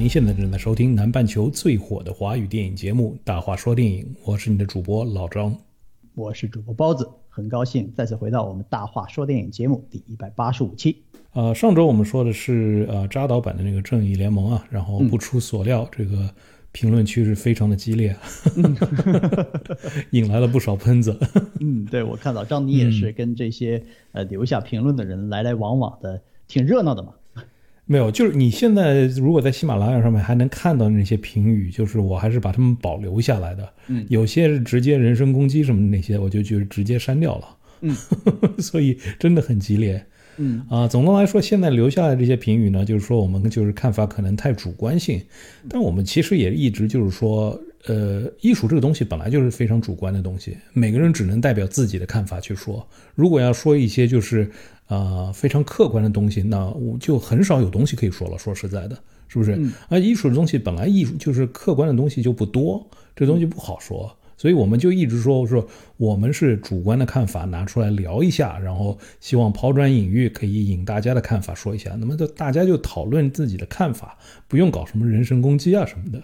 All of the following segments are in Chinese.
您现在正在收听南半球最火的华语电影节目《大话说电影》，我是你的主播老张，我是主播包子，很高兴再次回到我们《大话说电影》节目第一百八十五期。呃，上周我们说的是呃扎导版的那个《正义联盟》啊，然后不出所料，这个评论区是非常的激烈，引来了不少喷子。嗯，对，我看到张你也是跟这些呃留下评论的人来来往往的，挺热闹的嘛。没有，就是你现在如果在喜马拉雅上面还能看到那些评语，就是我还是把它们保留下来的。嗯，有些是直接人身攻击什么的那些，我就就直接删掉了。嗯，所以真的很激烈。嗯啊，总的来说，现在留下来这些评语呢，就是说我们就是看法可能太主观性，但我们其实也一直就是说，呃，艺术这个东西本来就是非常主观的东西，每个人只能代表自己的看法去说。如果要说一些就是啊非常客观的东西，那我就很少有东西可以说了。说实在的，是不是？啊，艺术的东西本来艺术就是客观的东西就不多，这东西不好说。所以我们就一直说说，我们是主观的看法拿出来聊一下，然后希望抛砖引玉，可以引大家的看法说一下。那么就大家就讨论自己的看法，不用搞什么人身攻击啊什么的。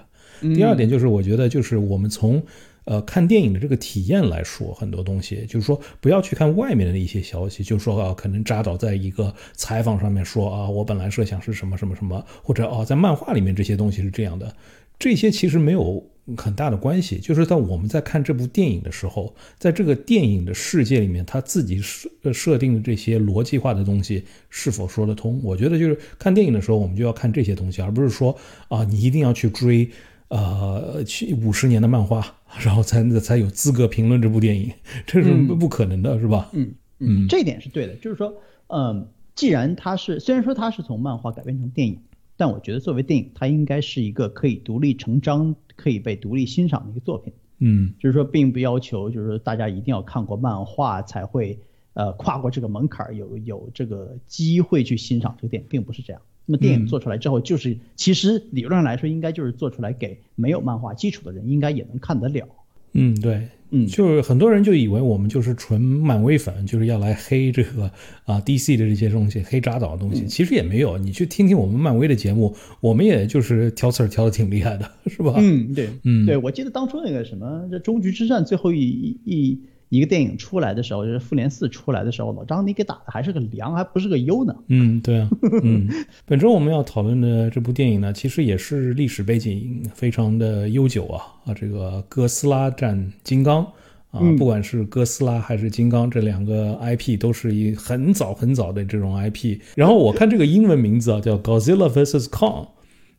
第二点就是，我觉得就是我们从呃看电影的这个体验来说，很多东西就是说不要去看外面的一些消息，就说啊可能扎导在一个采访上面说啊我本来设想是什么什么什么，或者哦在漫画里面这些东西是这样的，这些其实没有。很大的关系，就是在我们在看这部电影的时候，在这个电影的世界里面，他自己设设定的这些逻辑化的东西是否说得通？我觉得就是看电影的时候，我们就要看这些东西，而不是说啊，你一定要去追呃去五十年的漫画，然后才才有资格评论这部电影，这是不可能的，是吧？嗯嗯，这点是对的，就是说，嗯，既然它是虽然说它是从漫画改编成电影。但我觉得作为电影，它应该是一个可以独立成章、可以被独立欣赏的一个作品。嗯，就是说，并不要求就是说大家一定要看过漫画才会呃跨过这个门槛，有有这个机会去欣赏这个电影，并不是这样。那么电影做出来之后，就是其实理论上来说，应该就是做出来给没有漫画基础的人，应该也能看得了。嗯，对。嗯，就是很多人就以为我们就是纯漫威粉，就是要来黑这个啊 DC 的这些东西，黑扎导的东西，其实也没有。你去听听我们漫威的节目，我们也就是挑刺儿挑的挺厉害的，是吧？嗯，对，嗯，对，我记得当初那个什么这终局之战最后一一。一个电影出来的时候，就是《复联四》出来的时候，老张你给打的还是个良，还不是个优呢。嗯，对啊。嗯，本周我们要讨论的这部电影呢，其实也是历史背景非常的悠久啊啊，这个哥斯拉战金刚啊，不管是哥斯拉还是金刚这两个 IP，都是一很早很早的这种 IP。然后我看这个英文名字啊，叫 Godzilla vs Kong。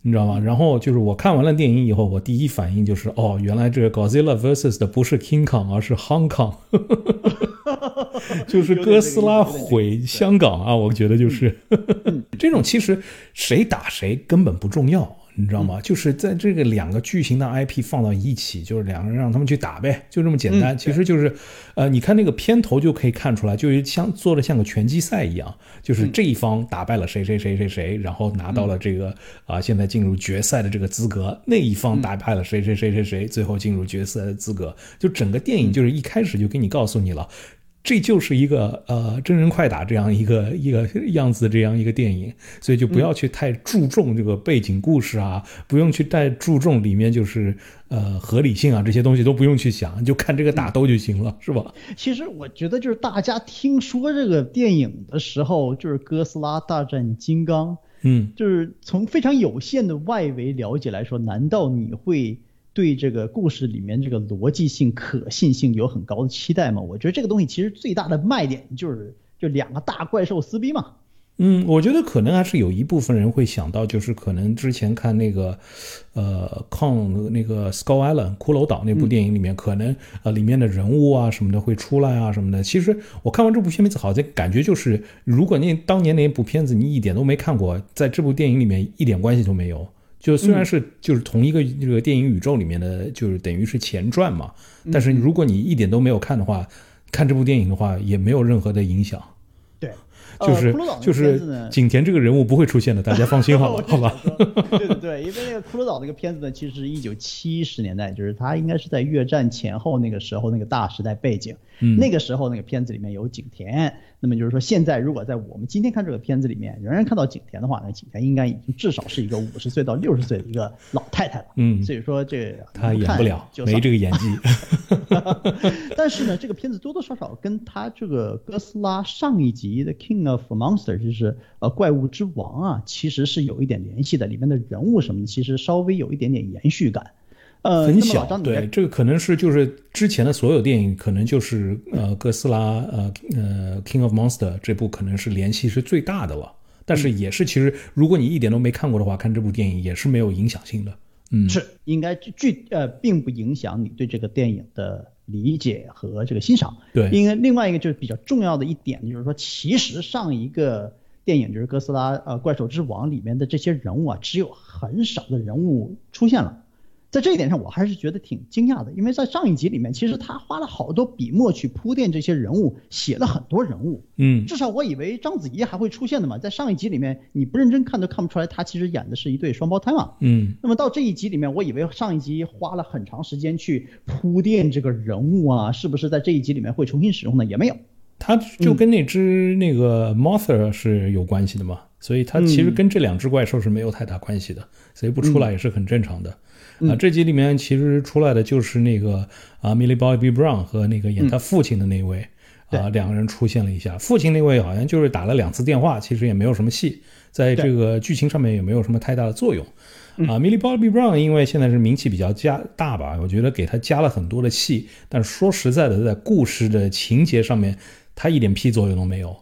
你知道吗？然后就是我看完了电影以后，我第一反应就是哦，原来这个 Godzilla vs 的不是 King Kong，而是 Hong Kong，就是哥斯拉毁香港啊！我觉得就是 这种，其实谁打谁根本不重要。你知道吗？就是在这个两个巨型的 IP 放到一起，就是两个人让他们去打呗，就这么简单。其实就是，呃，你看那个片头就可以看出来，就是像做的像个拳击赛一样，就是这一方打败了谁谁谁谁谁，然后拿到了这个啊，现在进入决赛的这个资格；那一方打败了谁谁谁谁谁，最后进入决赛的资格。就整个电影就是一开始就给你告诉你了。这就是一个呃真人快打这样一个一个样子这样一个电影，所以就不要去太注重这个背景故事啊，不用去太注重里面就是呃合理性啊这些东西都不用去想，就看这个打斗就行了，是吧？其实我觉得就是大家听说这个电影的时候，就是哥斯拉大战金刚，嗯，就是从非常有限的外围了解来说，难道你会？对这个故事里面这个逻辑性、可信性有很高的期待嘛？我觉得这个东西其实最大的卖点就是就两个大怪兽撕逼嘛。嗯，我觉得可能还是有一部分人会想到，就是可能之前看那个，呃，抗那个 Skull Island 骷髅岛那部电影里面，可能呃里面的人物啊什么的会出来啊什么的。其实我看完这部片子，好像感觉就是，如果那当年那部片子你一点都没看过，在这部电影里面一点关系都没有。就虽然是就是同一个这个电影宇宙里面的，就是等于是前传嘛，但是如果你一点都没有看的话，看这部电影的话也没有任何的影响。对，就是就是景甜这个人物不会出现的，大家放心好了，好吧？对对对，因为那个骷髅岛那个片子呢，其实是一九七十年代，就是它应该是在越战前后那个时候那个大时代背景。嗯，那个时候那个片子里面有景甜，那么就是说，现在如果在我们今天看这个片子里面，仍然看到景甜的话，那景甜应该已经至少是一个五十岁到六十岁的一个老太太了。嗯，所以说这她演不了，没这个演技。但是呢，这个片子多多少少跟他这个哥斯拉上一集的 King of Monster，就是呃怪物之王啊，其实是有一点联系的。里面的人物什么的，其实稍微有一点点延续感。呃，很小，对，这个可能是就是之前的所有电影，可能就是呃哥斯拉呃呃 King of Monster 这部可能是联系是最大的了，但是也是其实如果你一点都没看过的话，看这部电影也是没有影响性的，嗯，是应该具呃并不影响你对这个电影的理解和这个欣赏，对，因为另外一个就是比较重要的一点就是说，其实上一个电影就是哥斯拉呃怪兽之王里面的这些人物啊，只有很少的人物出现了。在这一点上，我还是觉得挺惊讶的，因为在上一集里面，其实他花了好多笔墨去铺垫这些人物，写了很多人物。嗯，至少我以为章子怡还会出现的嘛，在上一集里面，你不认真看都看不出来，他其实演的是一对双胞胎嘛。嗯，那么到这一集里面，我以为上一集花了很长时间去铺垫这个人物啊，是不是在这一集里面会重新使用呢？也没有，他就跟那只那个 Mothra 是有关系的嘛，所以他其实跟这两只怪兽是没有太大关系的，所以不出来也是很正常的。啊，这集里面其实出来的就是那个啊，Millie Bobby Brown 和那个演他父亲的那位啊，两个人出现了一下。父亲那位好像就是打了两次电话，其实也没有什么戏，在这个剧情上面也没有什么太大的作用。啊，Millie Bobby Brown 因为现在是名气比较加大吧，我觉得给他加了很多的戏，但说实在的，在故事的情节上面，他一点屁作用都没有。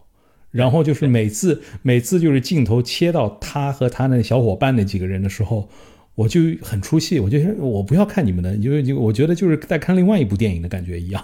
然后就是每次每次就是镜头切到他和他那小伙伴那几个人的时候。我就很出戏，我就我不要看你们的，因为就我觉得就是在看另外一部电影的感觉一样。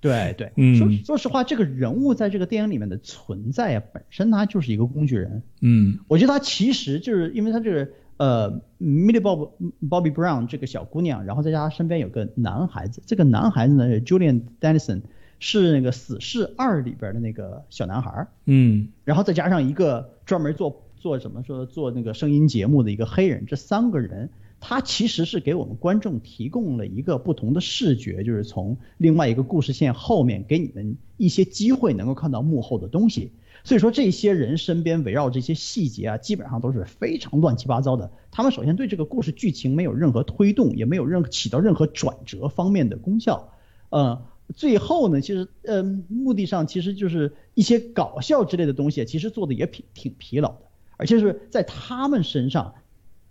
对 对，嗯，说说实话，这个人物在这个电影里面的存在啊，本身他就是一个工具人。嗯，我觉得他其实就是因为他这个呃，Millie Bob Bobby Brown 这个小姑娘，然后再加上身边有个男孩子，这个男孩子呢，Julian Dennison 是那个《死侍二》里边的那个小男孩。嗯，然后再加上一个专门做。做什么说做那个声音节目的一个黑人，这三个人他其实是给我们观众提供了一个不同的视觉，就是从另外一个故事线后面给你们一些机会能够看到幕后的东西。所以说这些人身边围绕这些细节啊，基本上都是非常乱七八糟的。他们首先对这个故事剧情没有任何推动，也没有任何起到任何转折方面的功效。呃，最后呢，其实呃目的上其实就是一些搞笑之类的东西，其实做的也挺挺疲劳的。而且是在他们身上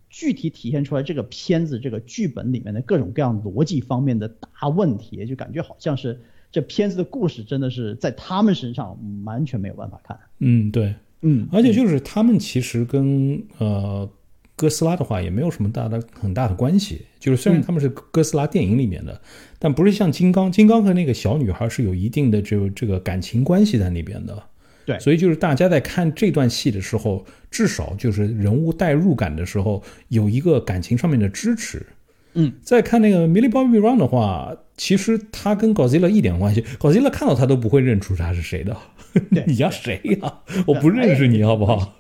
具体体现出来这个片子这个剧本里面的各种各样逻辑方面的大问题，就感觉好像是这片子的故事真的是在他们身上完全没有办法看。嗯，对，嗯，而且就是他们其实跟呃哥斯拉的话也没有什么大的很大的关系。就是虽然他们是哥斯拉电影里面的，但不是像金刚，金刚和那个小女孩是有一定的这这个感情关系在那边的。对，所以就是大家在看这段戏的时候，至少就是人物代入感的时候，有一个感情上面的支持。嗯，再看那个 Millie Bobby Brown 的话，其实他跟 Godzilla 一点关系，Godzilla 看到他都不会认出他是谁的。你家谁呀？我不认识你，好不好？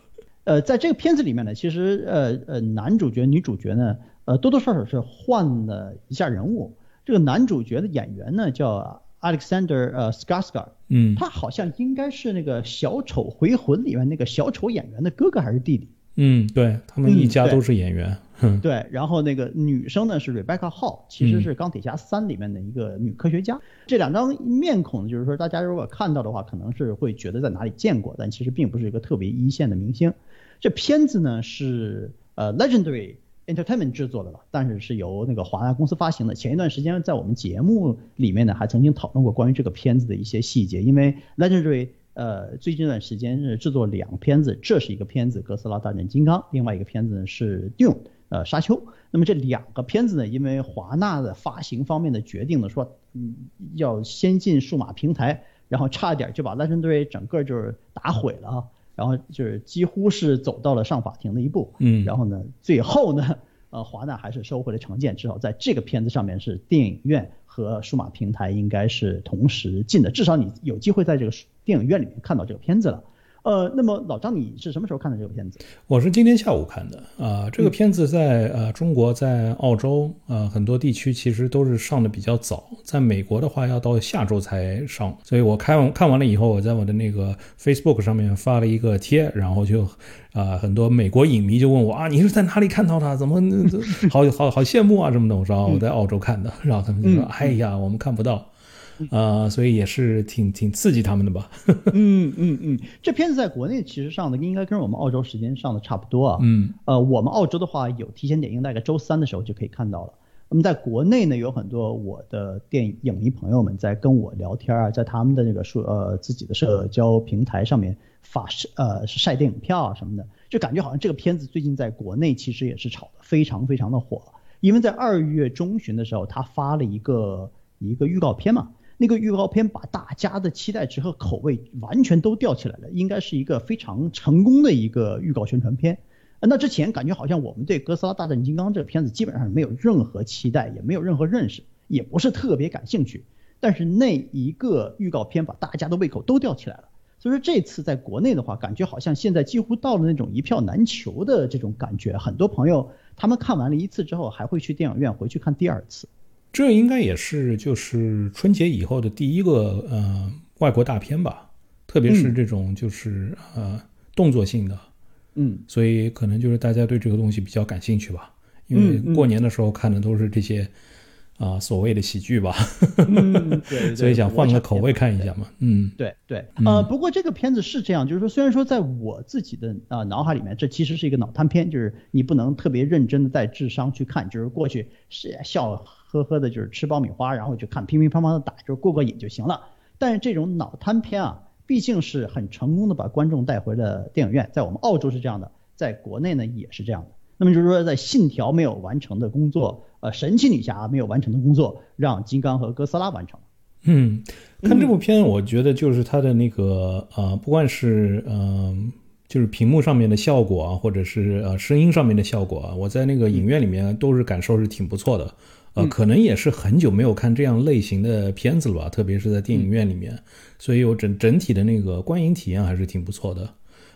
呃，在这个片子里面呢，其实呃呃，男主角、女主角呢，呃，多多少少是换了一下人物。这个男主角的演员呢，叫。Alexander 呃 Skarsgård，嗯，他好像应该是那个小丑回魂里面那个小丑演员的哥哥还是弟弟？嗯，对他们一家都是演员。对，然后那个女生呢是 Rebecca Hall，其实是钢铁侠三里面的一个女科学家。这两张面孔就是说，大家如果看到的话，可能是会觉得在哪里见过，但其实并不是一个特别一线的明星。这片子呢是呃 Legendary。Entertainment 制作的吧，但是是由那个华纳公司发行的。前一段时间在我们节目里面呢，还曾经讨论过关于这个片子的一些细节。因为 Legendary 呃最近一段时间是制作两片子，这是一个片子《哥斯拉大战金刚》，另外一个片子呢是 Dune 呃沙丘。那么这两个片子呢，因为华纳的发行方面的决定呢，说嗯要先进数码平台，然后差一点就把 Legendary 整个就是打毁了。然后就是几乎是走到了上法庭的一步，嗯，然后呢，最后呢，呃，华纳还是收回了成见，至少在这个片子上面是电影院和数码平台应该是同时进的，至少你有机会在这个电影院里面看到这个片子了。呃，那么老张，你是什么时候看的这个片子？我是今天下午看的啊。这个片子在呃中国，在澳洲呃很多地区其实都是上的比较早，在美国的话要到下周才上。所以我看完看完了以后，我在我的那个 Facebook 上面发了一个贴，然后就啊很多美国影迷就问我啊，你是在哪里看到的？怎么好好好羡慕啊什么的？我说我在澳洲看的，然后他们就说哎呀，我们看不到。啊，所以也是挺挺刺激他们的吧？嗯嗯嗯，这片子在国内其实上的应该跟我们澳洲时间上的差不多啊。嗯，呃，我们澳洲的话有提前点映，大概周三的时候就可以看到了。那么在国内呢，有很多我的电影迷朋友们在跟我聊天啊，在他们的那个社呃自己的社交平台上面发晒呃晒电影票啊什么的，就感觉好像这个片子最近在国内其实也是炒得非常非常的火，因为在二月中旬的时候，他发了一个一个预告片嘛。那个预告片把大家的期待值和口味完全都吊起来了，应该是一个非常成功的一个预告宣传片。那之前感觉好像我们对《哥斯拉大战金刚》这个片子基本上没有任何期待，也没有任何认识，也不是特别感兴趣。但是那一个预告片把大家的胃口都吊起来了，所以说这次在国内的话，感觉好像现在几乎到了那种一票难求的这种感觉。很多朋友他们看完了一次之后，还会去电影院回去看第二次。这应该也是就是春节以后的第一个呃外国大片吧，特别是这种就是呃动作性的，嗯，所以可能就是大家对这个东西比较感兴趣吧，因为过年的时候看的都是这些啊所谓的喜剧吧，对，所以想换个口味看一下嘛，嗯，对对，呃，不过这个片子是这样，就是说虽然说在我自己的啊脑海里面，这其实是一个脑瘫片，就是你不能特别认真的带智商去看，就是过去是笑。呵呵的，就是吃爆米花，然后就看乒乒乓乓的打，就是过过瘾就行了。但是这种脑瘫片啊，毕竟是很成功的把观众带回了电影院，在我们澳洲是这样的，在国内呢也是这样的。那么就是说，在《信条》没有完成的工作，呃，《神奇女侠》没有完成的工作，让金刚和哥斯拉完成了。嗯，看这部片，我觉得就是它的那个呃，不管是嗯，就是屏幕上面的效果啊，或者是呃声音上面的效果啊，我在那个影院里面都是感受是挺不错的。呃，可能也是很久没有看这样类型的片子了吧，特别是在电影院里面，所以我整整体的那个观影体验还是挺不错的。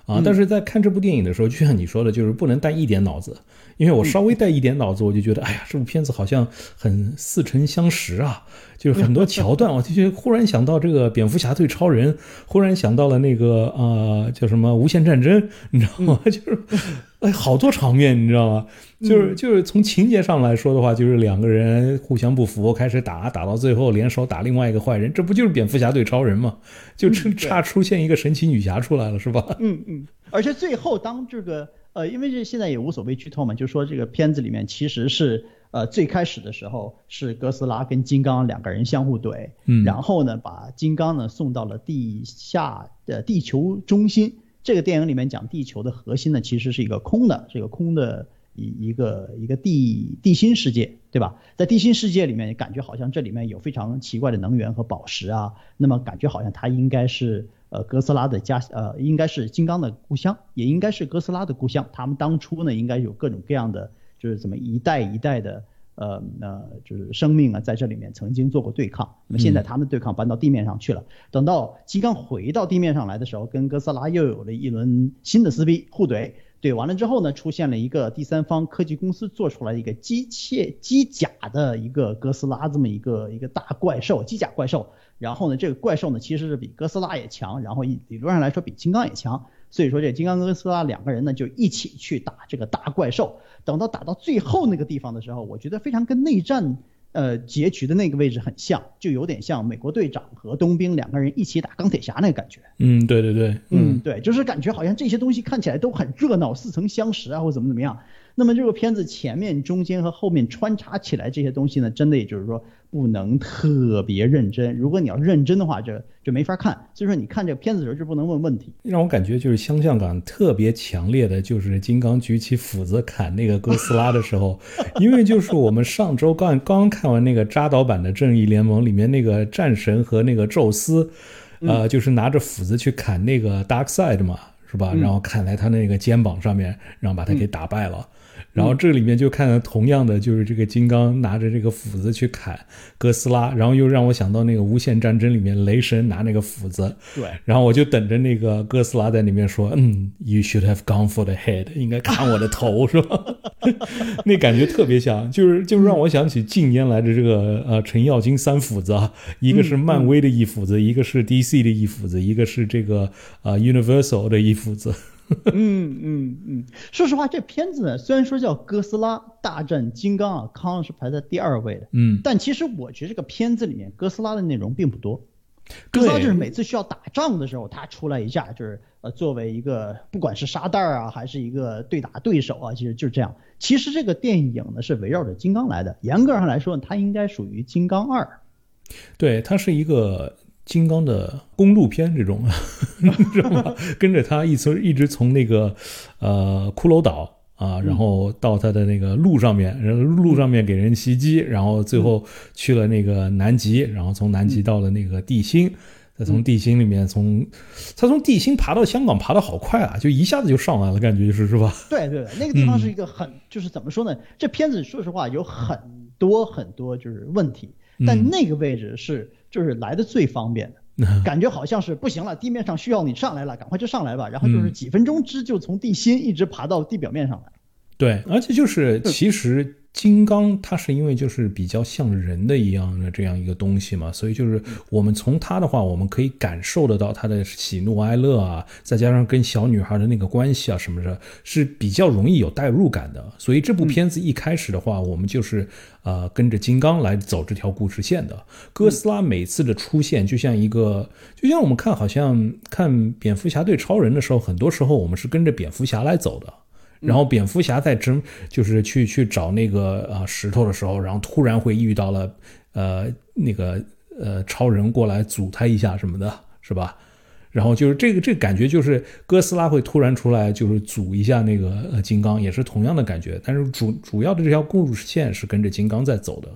啊，但是在看这部电影的时候，就像你说的，就是不能带一点脑子，因为我稍微带一点脑子，我就觉得，哎呀，这部片子好像很似曾相识啊，就是很多桥段，我就觉得忽然想到这个蝙蝠侠对超人，忽然想到了那个呃叫什么无限战争，你知道吗？就是哎，好多场面，你知道吗？就是就是从情节上来说的话，就是两个人互相不服，开始打，打到最后联手打另外一个坏人，这不就是蝙蝠侠对超人吗？就差出现一个神奇女侠出来了，是吧？嗯嗯。而且最后当这个呃，因为这现在也无所谓剧透嘛，就说这个片子里面其实是呃最开始的时候是哥斯拉跟金刚两个人相互怼，嗯，然后呢把金刚呢送到了地下的地球中心。这个电影里面讲地球的核心呢其实是一个空的，是一个空的。一一个一个地地心世界，对吧？在地心世界里面，感觉好像这里面有非常奇怪的能源和宝石啊。那么感觉好像它应该是呃哥斯拉的家，呃应该是金刚的故乡，也应该是哥斯拉的故乡。他们当初呢，应该有各种各样的，就是怎么一代一代的呃呃就是生命啊，在这里面曾经做过对抗。那么现在他们对抗搬到地面上去了。等到金刚回到地面上来的时候，跟哥斯拉又有了一轮新的撕逼互怼。怼完了之后呢，出现了一个第三方科技公司做出来一个机械机甲的一个哥斯拉这么一个一个大怪兽机甲怪兽，然后呢，这个怪兽呢其实是比哥斯拉也强，然后理论上来说比金刚也强，所以说这金刚跟哥斯拉两个人呢就一起去打这个大怪兽，等到打到最后那个地方的时候，我觉得非常跟内战。呃，结局的那个位置很像，就有点像美国队长和冬兵两个人一起打钢铁侠那个感觉。嗯，对对对，嗯对，就是感觉好像这些东西看起来都很热闹，似曾相识啊，或怎么怎么样。那么这个片子前面、中间和后面穿插起来这些东西呢，真的也就是说不能特别认真。如果你要认真的话，这就没法看。所以说你看这个片子的时候就不能问问题。让我感觉就是相像感特别强烈的，就是金刚举起斧子砍那个哥斯拉的时候，因为就是我们上周刚刚看完那个扎导版的《正义联盟》里面那个战神和那个宙斯，呃，就是拿着斧子去砍那个 Dark Side 嘛，是吧？然后砍在他那个肩膀上面，然后把他给打败了。然后这里面就看到同样的，就是这个金刚拿着这个斧子去砍哥斯拉，然后又让我想到那个无限战争里面雷神拿那个斧子，对，然后我就等着那个哥斯拉在里面说，嗯，You should have gone for the head，应该砍我的头，是吧？那感觉特别像，就是就是让我想起近年来的这个呃程咬金三斧子啊，一个是漫威的一斧子，一个是 DC 的一斧子，一个是这个呃 Universal 的一斧子。嗯嗯嗯，说实话，这片子呢，虽然说叫《哥斯拉大战金刚》啊，康是排在第二位的，嗯，但其实我觉得这个片子里面哥斯拉的内容并不多。哥斯拉就是每次需要打仗的时候，他出来一下，就是呃，作为一个不管是沙袋啊，还是一个对打对手啊，其实就是这样。其实这个电影呢是围绕着金刚来的，严格上来说，它应该属于金刚二。对，它是一个。金刚的公路片这种，知道吗？跟着他一从一直从那个呃骷髅岛啊，然后到他的那个路上面，然后路上面给人袭击，然后最后去了那个南极，然后从南极到了那个地心，再从地心里面从他从地心爬到香港，爬的好快啊，就一下子就上来了，感觉就是是吧？对对对，那个地方是一个很就是怎么说呢？这片子说实话有很多很多就是问题，但那个位置是。就是来的最方便的 感觉，好像是不行了，地面上需要你上来了，赶快就上来吧。然后就是几分钟之就从地心一直爬到地表面上来。对，而且就是其实。金刚它是因为就是比较像人的一样的这样一个东西嘛，所以就是我们从它的话，我们可以感受得到它的喜怒哀乐啊，再加上跟小女孩的那个关系啊什么的，是比较容易有代入感的。所以这部片子一开始的话，我们就是呃跟着金刚来走这条故事线的。哥斯拉每次的出现，就像一个，就像我们看好像看蝙蝠侠对超人的时候，很多时候我们是跟着蝙蝠侠来走的。然后蝙蝠侠在争，就是去去找那个啊石头的时候，然后突然会遇到了，呃，那个呃超人过来阻他一下什么的，是吧？然后就是这个这个感觉，就是哥斯拉会突然出来，就是阻一下那个呃金刚，也是同样的感觉。但是主主要的这条故事线是跟着金刚在走的，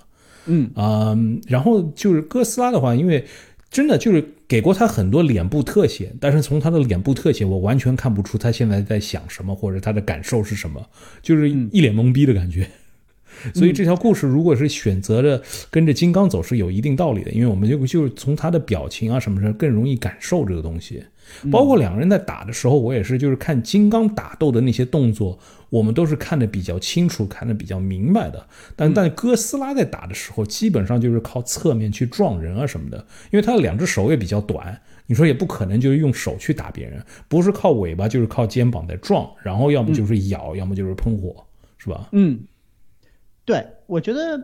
嗯啊，然后就是哥斯拉的话，因为。真的就是给过他很多脸部特写，但是从他的脸部特写，我完全看不出他现在在想什么或者他的感受是什么，就是一脸懵逼的感觉。所以这条故事如果是选择着跟着金刚走，是有一定道理的，因为我们就就是从他的表情啊什么的更容易感受这个东西。包括两个人在打的时候，我也是就是看金刚打斗的那些动作，我们都是看得比较清楚，看得比较明白的。但但哥斯拉在打的时候，基本上就是靠侧面去撞人啊什么的，因为他的两只手也比较短，你说也不可能就是用手去打别人，不是靠尾巴就是靠肩膀在撞，然后要么就是咬，要么就是喷火，是吧？嗯，对，我觉得。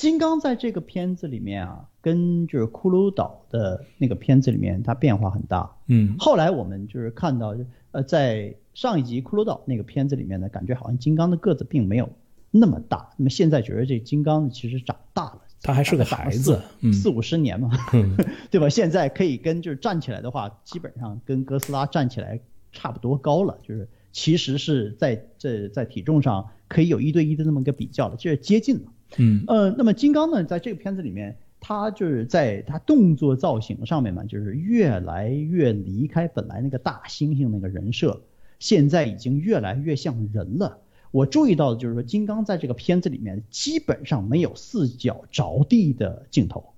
金刚在这个片子里面啊，跟就是骷髅岛的那个片子里面，它变化很大。嗯，后来我们就是看到，呃，在上一集骷髅岛那个片子里面呢，感觉好像金刚的个子并没有那么大。那么现在觉得这金刚其实长大了，他还是个孩子，四五十年嘛，对吧？现在可以跟就是站起来的话，基本上跟哥斯拉站起来差不多高了，就是其实是在这在体重上可以有一对一的那么个比较了，就是接近了。嗯呃，那么金刚呢，在这个片子里面，他就是在他动作造型上面嘛，就是越来越离开本来那个大猩猩那个人设，现在已经越来越像人了。我注意到的就是说，金刚在这个片子里面基本上没有四脚着地的镜头，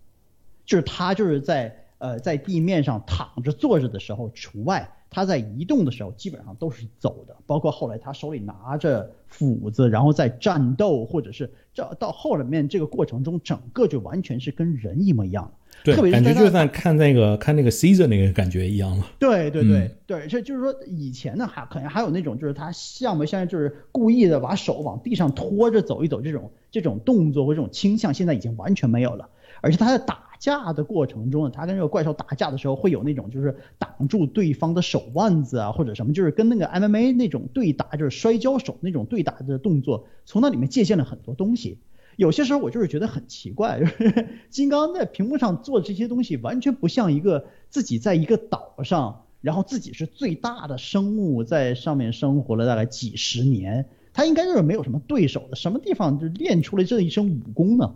就是他就是在呃在地面上躺着坐着的时候除外。他在移动的时候基本上都是走的，包括后来他手里拿着斧子，然后在战斗，或者是这到后面这个过程中，整个就完全是跟人一模一样的。对，感觉就像看那个看那个 Caesar 那个感觉一样了。对对对对，这就是说以前呢还可能还有那种就是他像不像就是故意的把手往地上拖着走一走这种这种动作或这种倾向，现在已经完全没有了。而且他在打架的过程中，他跟这个怪兽打架的时候，会有那种就是挡住对方的手腕子啊，或者什么，就是跟那个 MMA 那种对打，就是摔跤手那种对打的动作，从那里面借鉴了很多东西。有些时候我就是觉得很奇怪，就是金刚在屏幕上做这些东西，完全不像一个自己在一个岛上，然后自己是最大的生物，在上面生活了大概几十年，他应该就是没有什么对手的，什么地方就练出了这一身武功呢？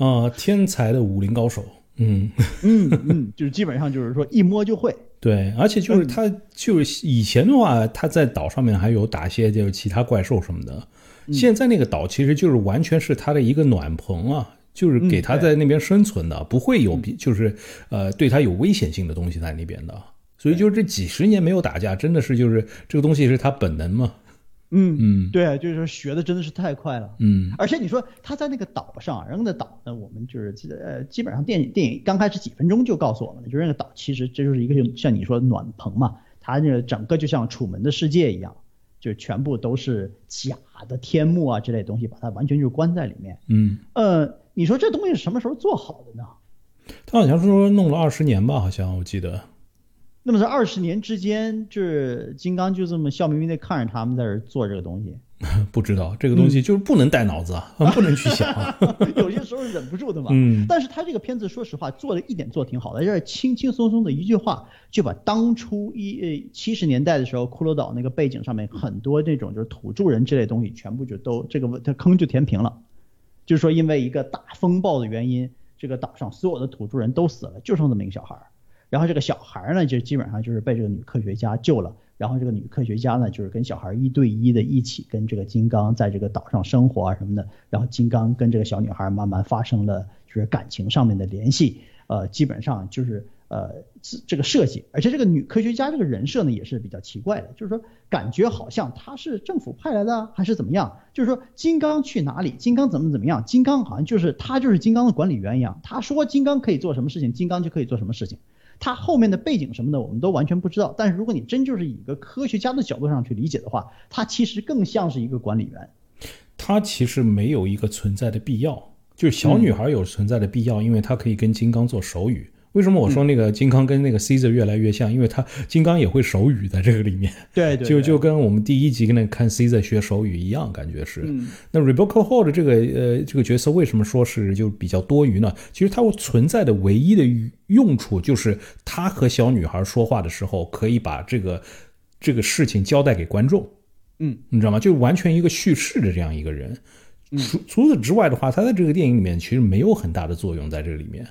啊，天才的武林高手，嗯嗯嗯，就是基本上就是说一摸就会。对，而且就是他就是以前的话，他在岛上面还有打些就是其他怪兽什么的，现在那个岛其实就是完全是他的一个暖棚啊，就是给他在那边生存的，不会有比就是呃对他有危险性的东西在那边的。所以就是这几十年没有打架，真的是就是这个东西是他本能嘛。嗯嗯对，就是说学的真的是太快了。嗯而且你说他在那个岛上，人家的岛呢，我们就是记呃，基本上电影电影刚开始几分钟就告诉我们了，就是那个岛其实这就是一个像你说的暖棚嘛，它那个整个就像楚门的世界一样，就全部都是假的天幕啊之类的东西，把它完全就关在里面。嗯，呃，你说这东西是什么时候做好的呢？他好像说弄了二十年吧，好像我记得。那么在二十年之间，就是金刚就这么笑眯眯的看着他们在这儿做这个东西，不知道这个东西就是不能带脑子啊，不能去想啊。有些时候忍不住的嘛。嗯但是他这个片子，说实话，做的一点做得挺好的，就是轻轻松松的一句话，就把当初一呃七十年代的时候，骷髅岛那个背景上面很多那种就是土著人之类的东西，全部就都这个这坑就填平了。就是说，因为一个大风暴的原因，这个岛上所有的土著人都死了，就剩这么一个小孩儿。然后这个小孩呢，就基本上就是被这个女科学家救了。然后这个女科学家呢，就是跟小孩一对一的一起跟这个金刚在这个岛上生活啊什么的。然后金刚跟这个小女孩慢慢发生了就是感情上面的联系。呃，基本上就是呃这这个设计，而且这个女科学家这个人设呢也是比较奇怪的，就是说感觉好像她是政府派来的还是怎么样？就是说金刚去哪里，金刚怎么怎么样，金刚好像就是他就是金刚的管理员一样，他说金刚可以做什么事情，金刚就可以做什么事情。他后面的背景什么的，我们都完全不知道。但是如果你真就是以一个科学家的角度上去理解的话，他其实更像是一个管理员。他其实没有一个存在的必要，就是小女孩有存在的必要，因为她可以跟金刚做手语。为什么我说那个金刚跟那个 Caesar 越来越像？因为他金刚也会手语在这个里面，对对就就跟我们第一集跟那看 Caesar 学手语一样，感觉是。嗯那 Rebecca Hall 的这个呃这个角色为什么说是就比较多余呢？其实它存在的唯一的用处就是他和小女孩说话的时候，可以把这个这个事情交代给观众。嗯，你知道吗？就完全一个叙事的这样一个人。除除此之外的话，他在这个电影里面其实没有很大的作用在这个里面。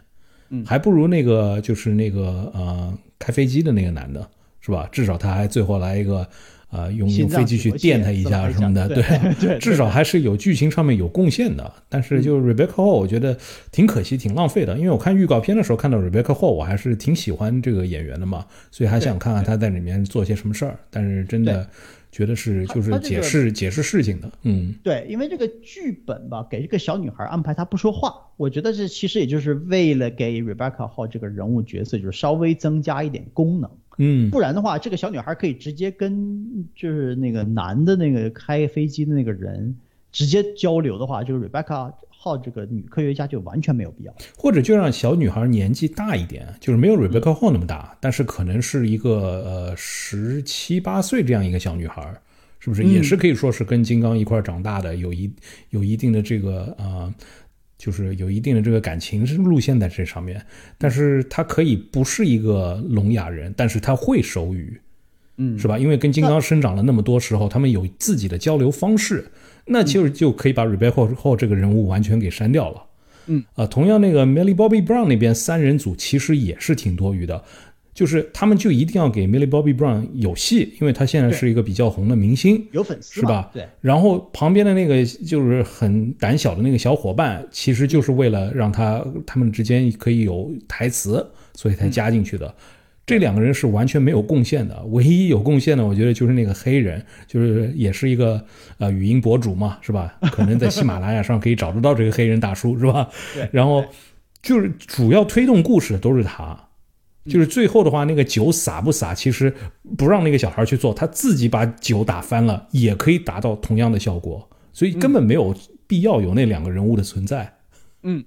嗯。还不如那个就是那个呃开飞机的那个男的，是吧？至少他还最后来一个呃用用飞机去电他一下什么的，对 对。至少还是有剧情上面有贡献的。但是就 Rebecca Hall，我觉得挺可惜、挺浪费的，因为我看预告片的时候看到 Rebecca Hall，我还是挺喜欢这个演员的嘛，所以还想看看他在里面做些什么事儿。但是真的觉得是就是解释解释事情的，嗯对，因为这个剧本吧，给这个小女孩安排她不说话，我觉得这其实也就是为了给 Rebecca Hall 这个人物角色，就是稍微增加一点功能。嗯不然的话，这个小女孩可以直接跟就是那个男的那个开飞机的那个人直接交流的话，这个 Rebecca Hall 这个女科学家就完全没有必要。或者就让小女孩年纪大一点，就是没有 Rebecca Hall 那么大，但是可能是一个呃十七八岁这样一个小女孩，是不是？也是可以说是跟金刚一块长大的，有一有一定的这个呃，就是有一定的这个感情路线在这上面。但是她可以不是一个聋哑人，但是她会手语。嗯是吧？因为跟金刚生长了那么多时候，他们有自己的交流方式，那其实就可以把 Rebecca Hall 这个人物完全给删掉了。嗯啊，同样那个 Millie Bobby Brown 那边三人组其实也是挺多余的，就是他们就一定要给 Millie Bobby Brown 有戏，因为他现在是一个比较红的明星。有粉丝是吧？对，然后旁边的那个就是很胆小的那个小伙伴，其实就是为了让他他们之间可以有台词，所以才加进去的。这两个人是完全没有贡献的，唯一有贡献的，我觉得就是那个黑人，就是也是一个呃语音博主嘛，是吧？可能在喜马拉雅上可以找得到这个黑人大叔，是吧？然后就是主要推动故事的都是他，就是最后的话，那个酒洒不洒，其实不让那个小孩去做，他自己把酒打翻了，也可以达到同样的效果，所以根本没有必要有那两个人物的存在。嗯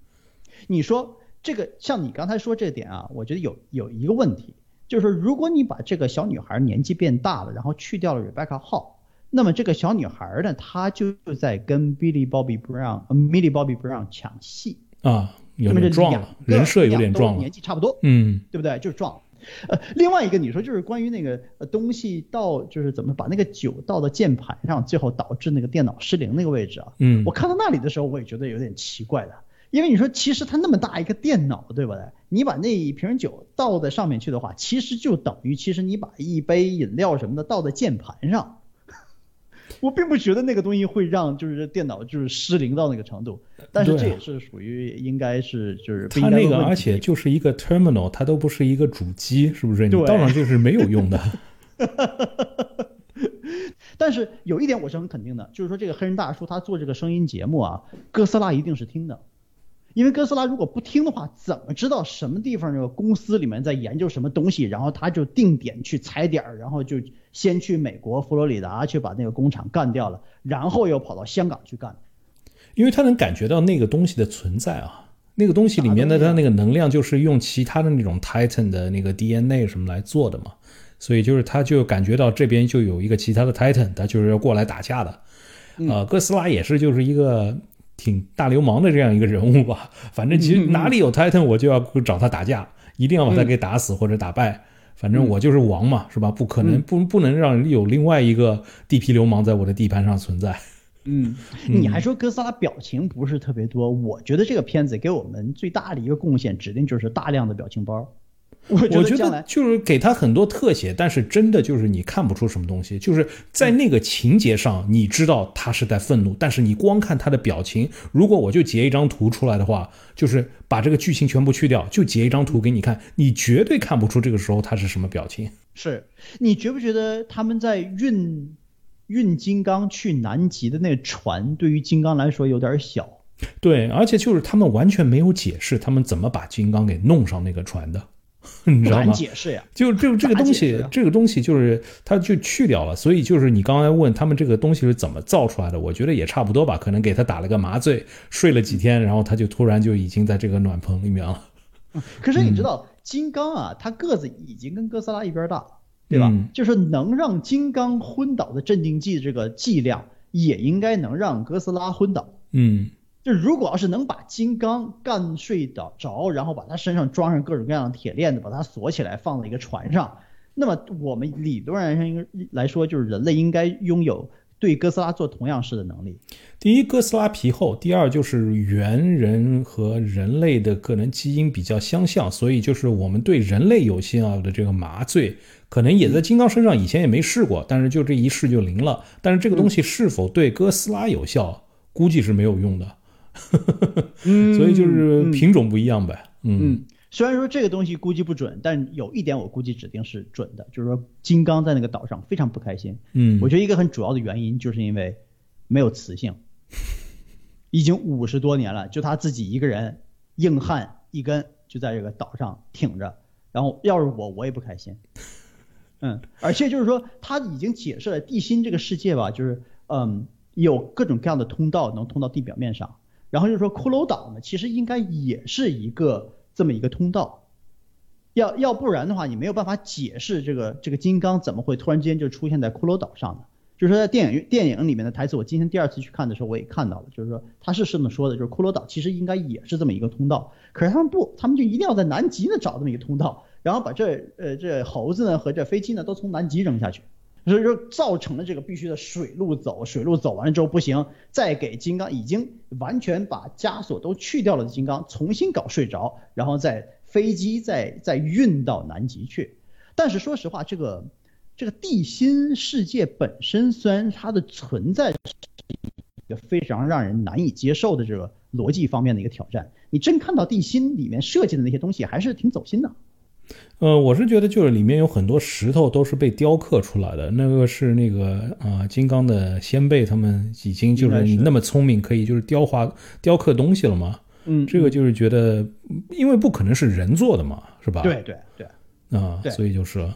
你说这个像你刚才说这点啊，我觉得有有一个问题，就是如果你把这个小女孩年纪变大了，然后去掉了 Rebecca Hall，那么这个小女孩呢，她就在跟 Billy Bobby Brown、呃 Millie Bobby Brown 抢戏，啊，有那么撞两了，人设有点撞了年。纪差不多，嗯对不对？就是撞了。呃，另外一个你说就是关于那个呃东西倒，就是怎么把那个酒倒到键盘上，最后导致那个电脑失灵那个位置啊，嗯我看到那里的时候，我也觉得有点奇怪的，因为你说其实它那么大一个电脑，对不对？你把那一瓶酒倒在上面去的话，其实就等于其实你把一杯饮料什么的倒在键盘上，我并不觉得那个东西会让就是电脑就是失灵到那个程度，但是这也是属于应该是就是它那个，而且就是一个 terminal，它都不是一个主机，是不是？你倒上就是没有用的。但是有一点我是很肯定的，就是说这个黑人大叔他做这个声音节目啊，哥斯拉一定是听的，因为哥斯拉如果不听的话，怎么知道什么地方这个公司里面在研究什么东西，然后他就定点去踩点儿，然后就先去美国佛罗里达去把那个工厂干掉了，然后又跑到香港去干，因为他能感觉到那个东西的存在啊，那个东西里面的它那个能量就是用其他的那种 Titan 的那个 DNA 什么来做的嘛。所以就是他就感觉到这边就有一个其他的 Titan，他就是要过来打架的，呃，哥斯拉也是就是一个挺大流氓的这样一个人物吧。反正其实哪里有 Titan，我就要找他打架，一定要把他给打死或者打败。反正我就是王嘛，是吧？不可能不不能让有另外一个地痞流氓在我的地盘上存在。嗯，你还说哥斯拉表情不是特别多，我觉得这个片子给我们最大的一个贡献，指定就是大量的表情包。我觉得就是给他很多特写，但是真的就是你看不出什么东西，就是在那个情节上，你知道他是在愤怒，但是你光看他的表情，如果我就截一张图出来的话，就是把这个剧情全部去掉，就截一张图给你看，你绝对看不出这个时候他是什么表情。是你觉不觉得他们在运运金刚去南极的那个船，对于金刚来说有点小？对，而且就是他们完全没有解释他们怎么把金刚给弄上那个船的。你知道吗？解释呀，就这这个东西，这个东西就是它就去掉了，所以就是你刚才问他们这个东西是怎么造出来的，我觉得也差不多吧，可能给他打了个麻醉，睡了几天，然后他就突然就已经在这个暖棚里面了。可是你知道，金刚啊，他个子已经跟哥斯拉一边大，对吧？就是能让金刚昏倒的镇定剂这个剂量，也应该能让哥斯拉昏倒。嗯。就如果要是能把金刚干睡着着，然后把他身上装上各种各样的铁链子，把他锁起来放在一个船上，那么我们理论上应该来说，就是人类应该拥有对哥斯拉做同样式的能力。第一，哥斯拉皮厚；第二，就是猿人和人类的可能基因比较相像，所以就是我们对人类有效的这个麻醉，可能也在金刚身上以前也没试过，但是就这一试就灵了。但是这个东西是否对哥斯拉有效，估计是没有用的。所以就是品种不一样呗。嗯，虽然说这个东西估计不准，但有一点我估计指定是准的，就是说金刚在那个岛上非常不开心。嗯，我觉得一个很主要的原因就是因为没有雌性，已经五十多年了，就他自己一个人硬汉一根就在这个岛上挺着。然后要是我，我也不开心。嗯，而且就是说他已经解释了地心这个世界吧，就是嗯有各种各样的通道能通到地表面上。然后就说，骷髅岛呢，其实应该也是一个这么一个通道，要要不然的话，你没有办法解释这个这个金刚怎么会突然间就出现在骷髅岛上的。就是说，在电影电影里面的台词，我今天第二次去看的时候，我也看到了，就是说他是这么说的，就是骷髅岛其实应该也是这么一个通道，可是他们不，他们就一定要在南极呢找这么一个通道，然后把这呃这猴子呢和这飞机呢都从南极扔下去。所以说造成了这个必须的水路走，水路走完了之后不行，再给金刚已经完全把枷锁都去掉了的金刚重新搞睡着，然后再飞机再再运到南极去。但是说实话，这个这个地心世界本身虽然它的存在是一个非常让人难以接受的这个逻辑方面的一个挑战，你真看到地心里面设计的那些东西还是挺走心的。呃，我是觉得就是里面有很多石头都是被雕刻出来的，那个是那个啊，金刚的先辈他们已经就是你那么聪明，可以就是雕花雕刻东西了吗？嗯，这个就是觉得，因为不可能是人做的嘛，是吧？对对对，啊，所以就是。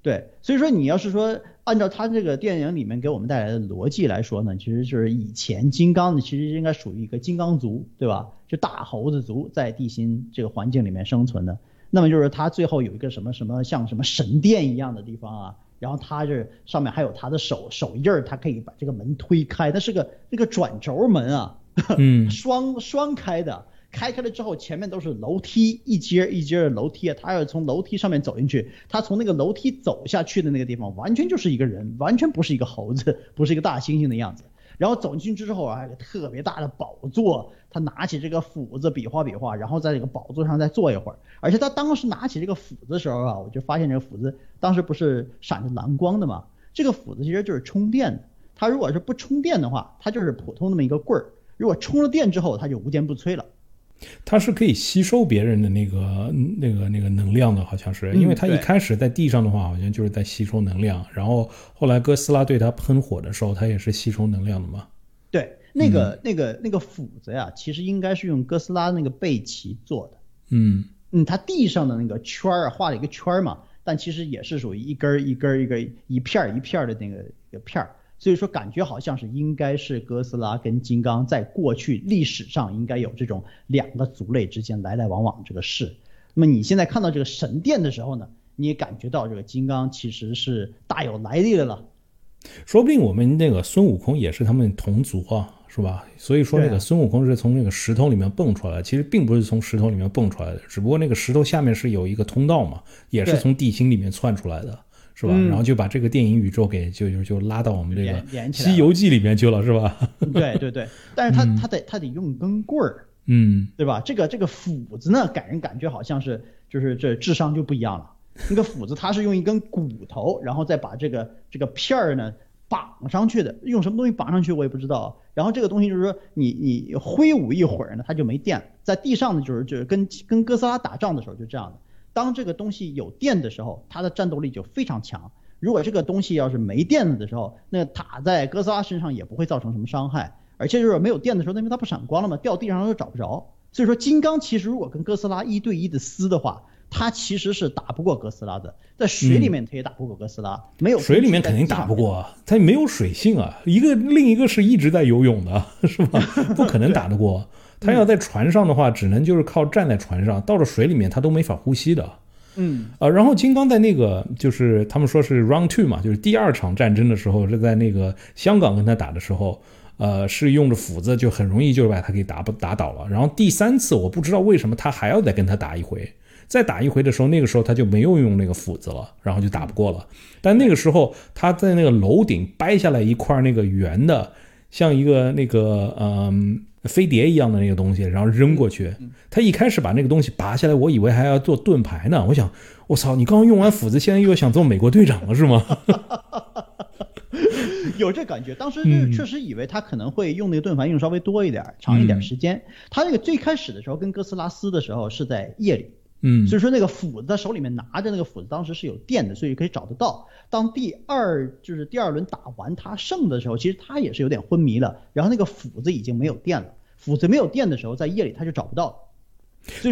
对，所以说你要是说按照他这个电影里面给我们带来的逻辑来说呢，其实就是以前金刚呢，其实应该属于一个金刚族，对吧？就大猴子族在地心这个环境里面生存的。那么就是他最后有一个什么什么像什么神殿一样的地方啊，然后他这上面还有他的手手印儿，他可以把这个门推开，那是个那个转轴门啊，嗯，双双开的，开开了之后前面都是楼梯，一阶一阶的楼梯啊，他要从楼梯上面走进去，他从那个楼梯走下去的那个地方，完全就是一个人，完全不是一个猴子，不是一个大猩猩的样子。然后走进去之后啊，有个特别大的宝座，他拿起这个斧子比划比划，然后在这个宝座上再坐一会儿。而且他当时拿起这个斧子的时候啊，我就发现这个斧子当时不是闪着蓝光的嘛？这个斧子其实就是充电的。它如果是不充电的话，它就是普通那么一个棍儿；如果充了电之后，它就无坚不摧了。它是可以吸收别人的那个那个那个能量的，好像是，因为它一开始在地上的话，好像就是在吸收能量，然后后来哥斯拉对它喷火的时候，它也是吸收能量的嘛。对，那个那个那个斧子呀，其实应该是用哥斯拉那个背鳍做的。嗯嗯，它地上的那个圈儿画了一个圈儿嘛，但其实也是属于一根儿一根儿一根一片儿一片儿的那个一个片儿。所以说，感觉好像是应该是哥斯拉跟金刚在过去历史上应该有这种两个族类之间来来往往这个事。那么你现在看到这个神殿的时候呢，你也感觉到这个金刚其实是大有来历的了。说不定我们那个孙悟空也是他们同族啊，是吧？所以说那个孙悟空是从那个石头里面蹦出来的，其实并不是从石头里面蹦出来的，只不过那个石头下面是有一个通道嘛，也是从地心里面窜出来的。是吧？然后就把这个电影宇宙给就就就拉到我们这个《西游记》里面去了，是吧？对对对，但是他他得他得用根棍儿，嗯，对吧？这个这个斧子呢，给人感觉好像是就是这智商就不一样了。那个斧子它是用一根骨头，然后再把这个这个片儿呢绑上去的，用什么东西绑上去我也不知道。然后这个东西就是说你你挥舞一会儿呢，它就没电，在地上呢就是就是跟跟哥斯拉打仗的时候就这样的。当这个东西有电的时候，它的战斗力就非常强。如果这个东西要是没电了的时候，那塔在哥斯拉身上也不会造成什么伤害。而且就是没有电的时候，因为它不闪光了嘛，掉地上都找不着。所以说，金刚其实如果跟哥斯拉一对一的撕的话，它其实是打不过哥斯拉的。在水里面它也打不过哥斯拉，没有水里面肯定打不过，它没有水性啊。一个另一个是一直在游泳的，是吧？不可能打得过。他要在船上的话，只能就是靠站在船上，到了水里面他都没法呼吸的。嗯，呃，然后金刚在那个就是他们说是 round two 嘛，就是第二场战争的时候，是在那个香港跟他打的时候，呃，是用着斧子，就很容易就把他给打不打倒了。然后第三次我不知道为什么他还要再跟他打一回，再打一回的时候，那个时候他就没有用那个斧子了，然后就打不过了。但那个时候他在那个楼顶掰下来一块那个圆的，像一个那个嗯。飞碟一样的那个东西，然后扔过去。他一开始把那个东西拔下来，我以为还要做盾牌呢。我想，我操，你刚刚用完斧子，现在又想做美国队长了是吗？有这感觉。当时是确实以为他可能会用那个盾牌用稍微多一点，长一点时间。他那个最开始的时候跟哥斯拉撕的时候是在夜里。嗯，所以说那个斧子在手里面拿着那个斧子，当时是有电的，所以可以找得到。当第二就是第二轮打完他胜的时候，其实他也是有点昏迷了，然后那个斧子已经没有电了。斧子没有电的时候，在夜里他就找不到。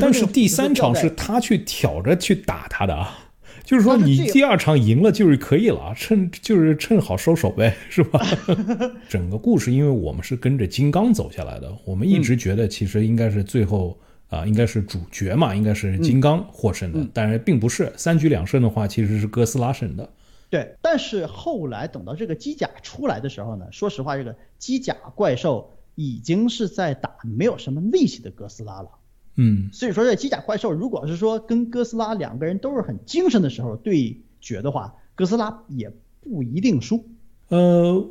但是第三场是他去挑着去打他的啊，就是说你第二场赢了就是可以了，趁就是趁好收手呗，是吧？整个故事，因为我们是跟着金刚走下来的，我们一直觉得其实应该是最后。啊，应该是主角嘛，应该是金刚获胜的，但是并不是三局两胜的话，其实是哥斯拉胜的。对，但是后来等到这个机甲出来的时候呢，说实话，这个机甲怪兽已经是在打没有什么力气的哥斯拉了。嗯，所以说这机甲怪兽如果是说跟哥斯拉两个人都是很精神的时候对决的话，哥斯拉也不一定输。呃，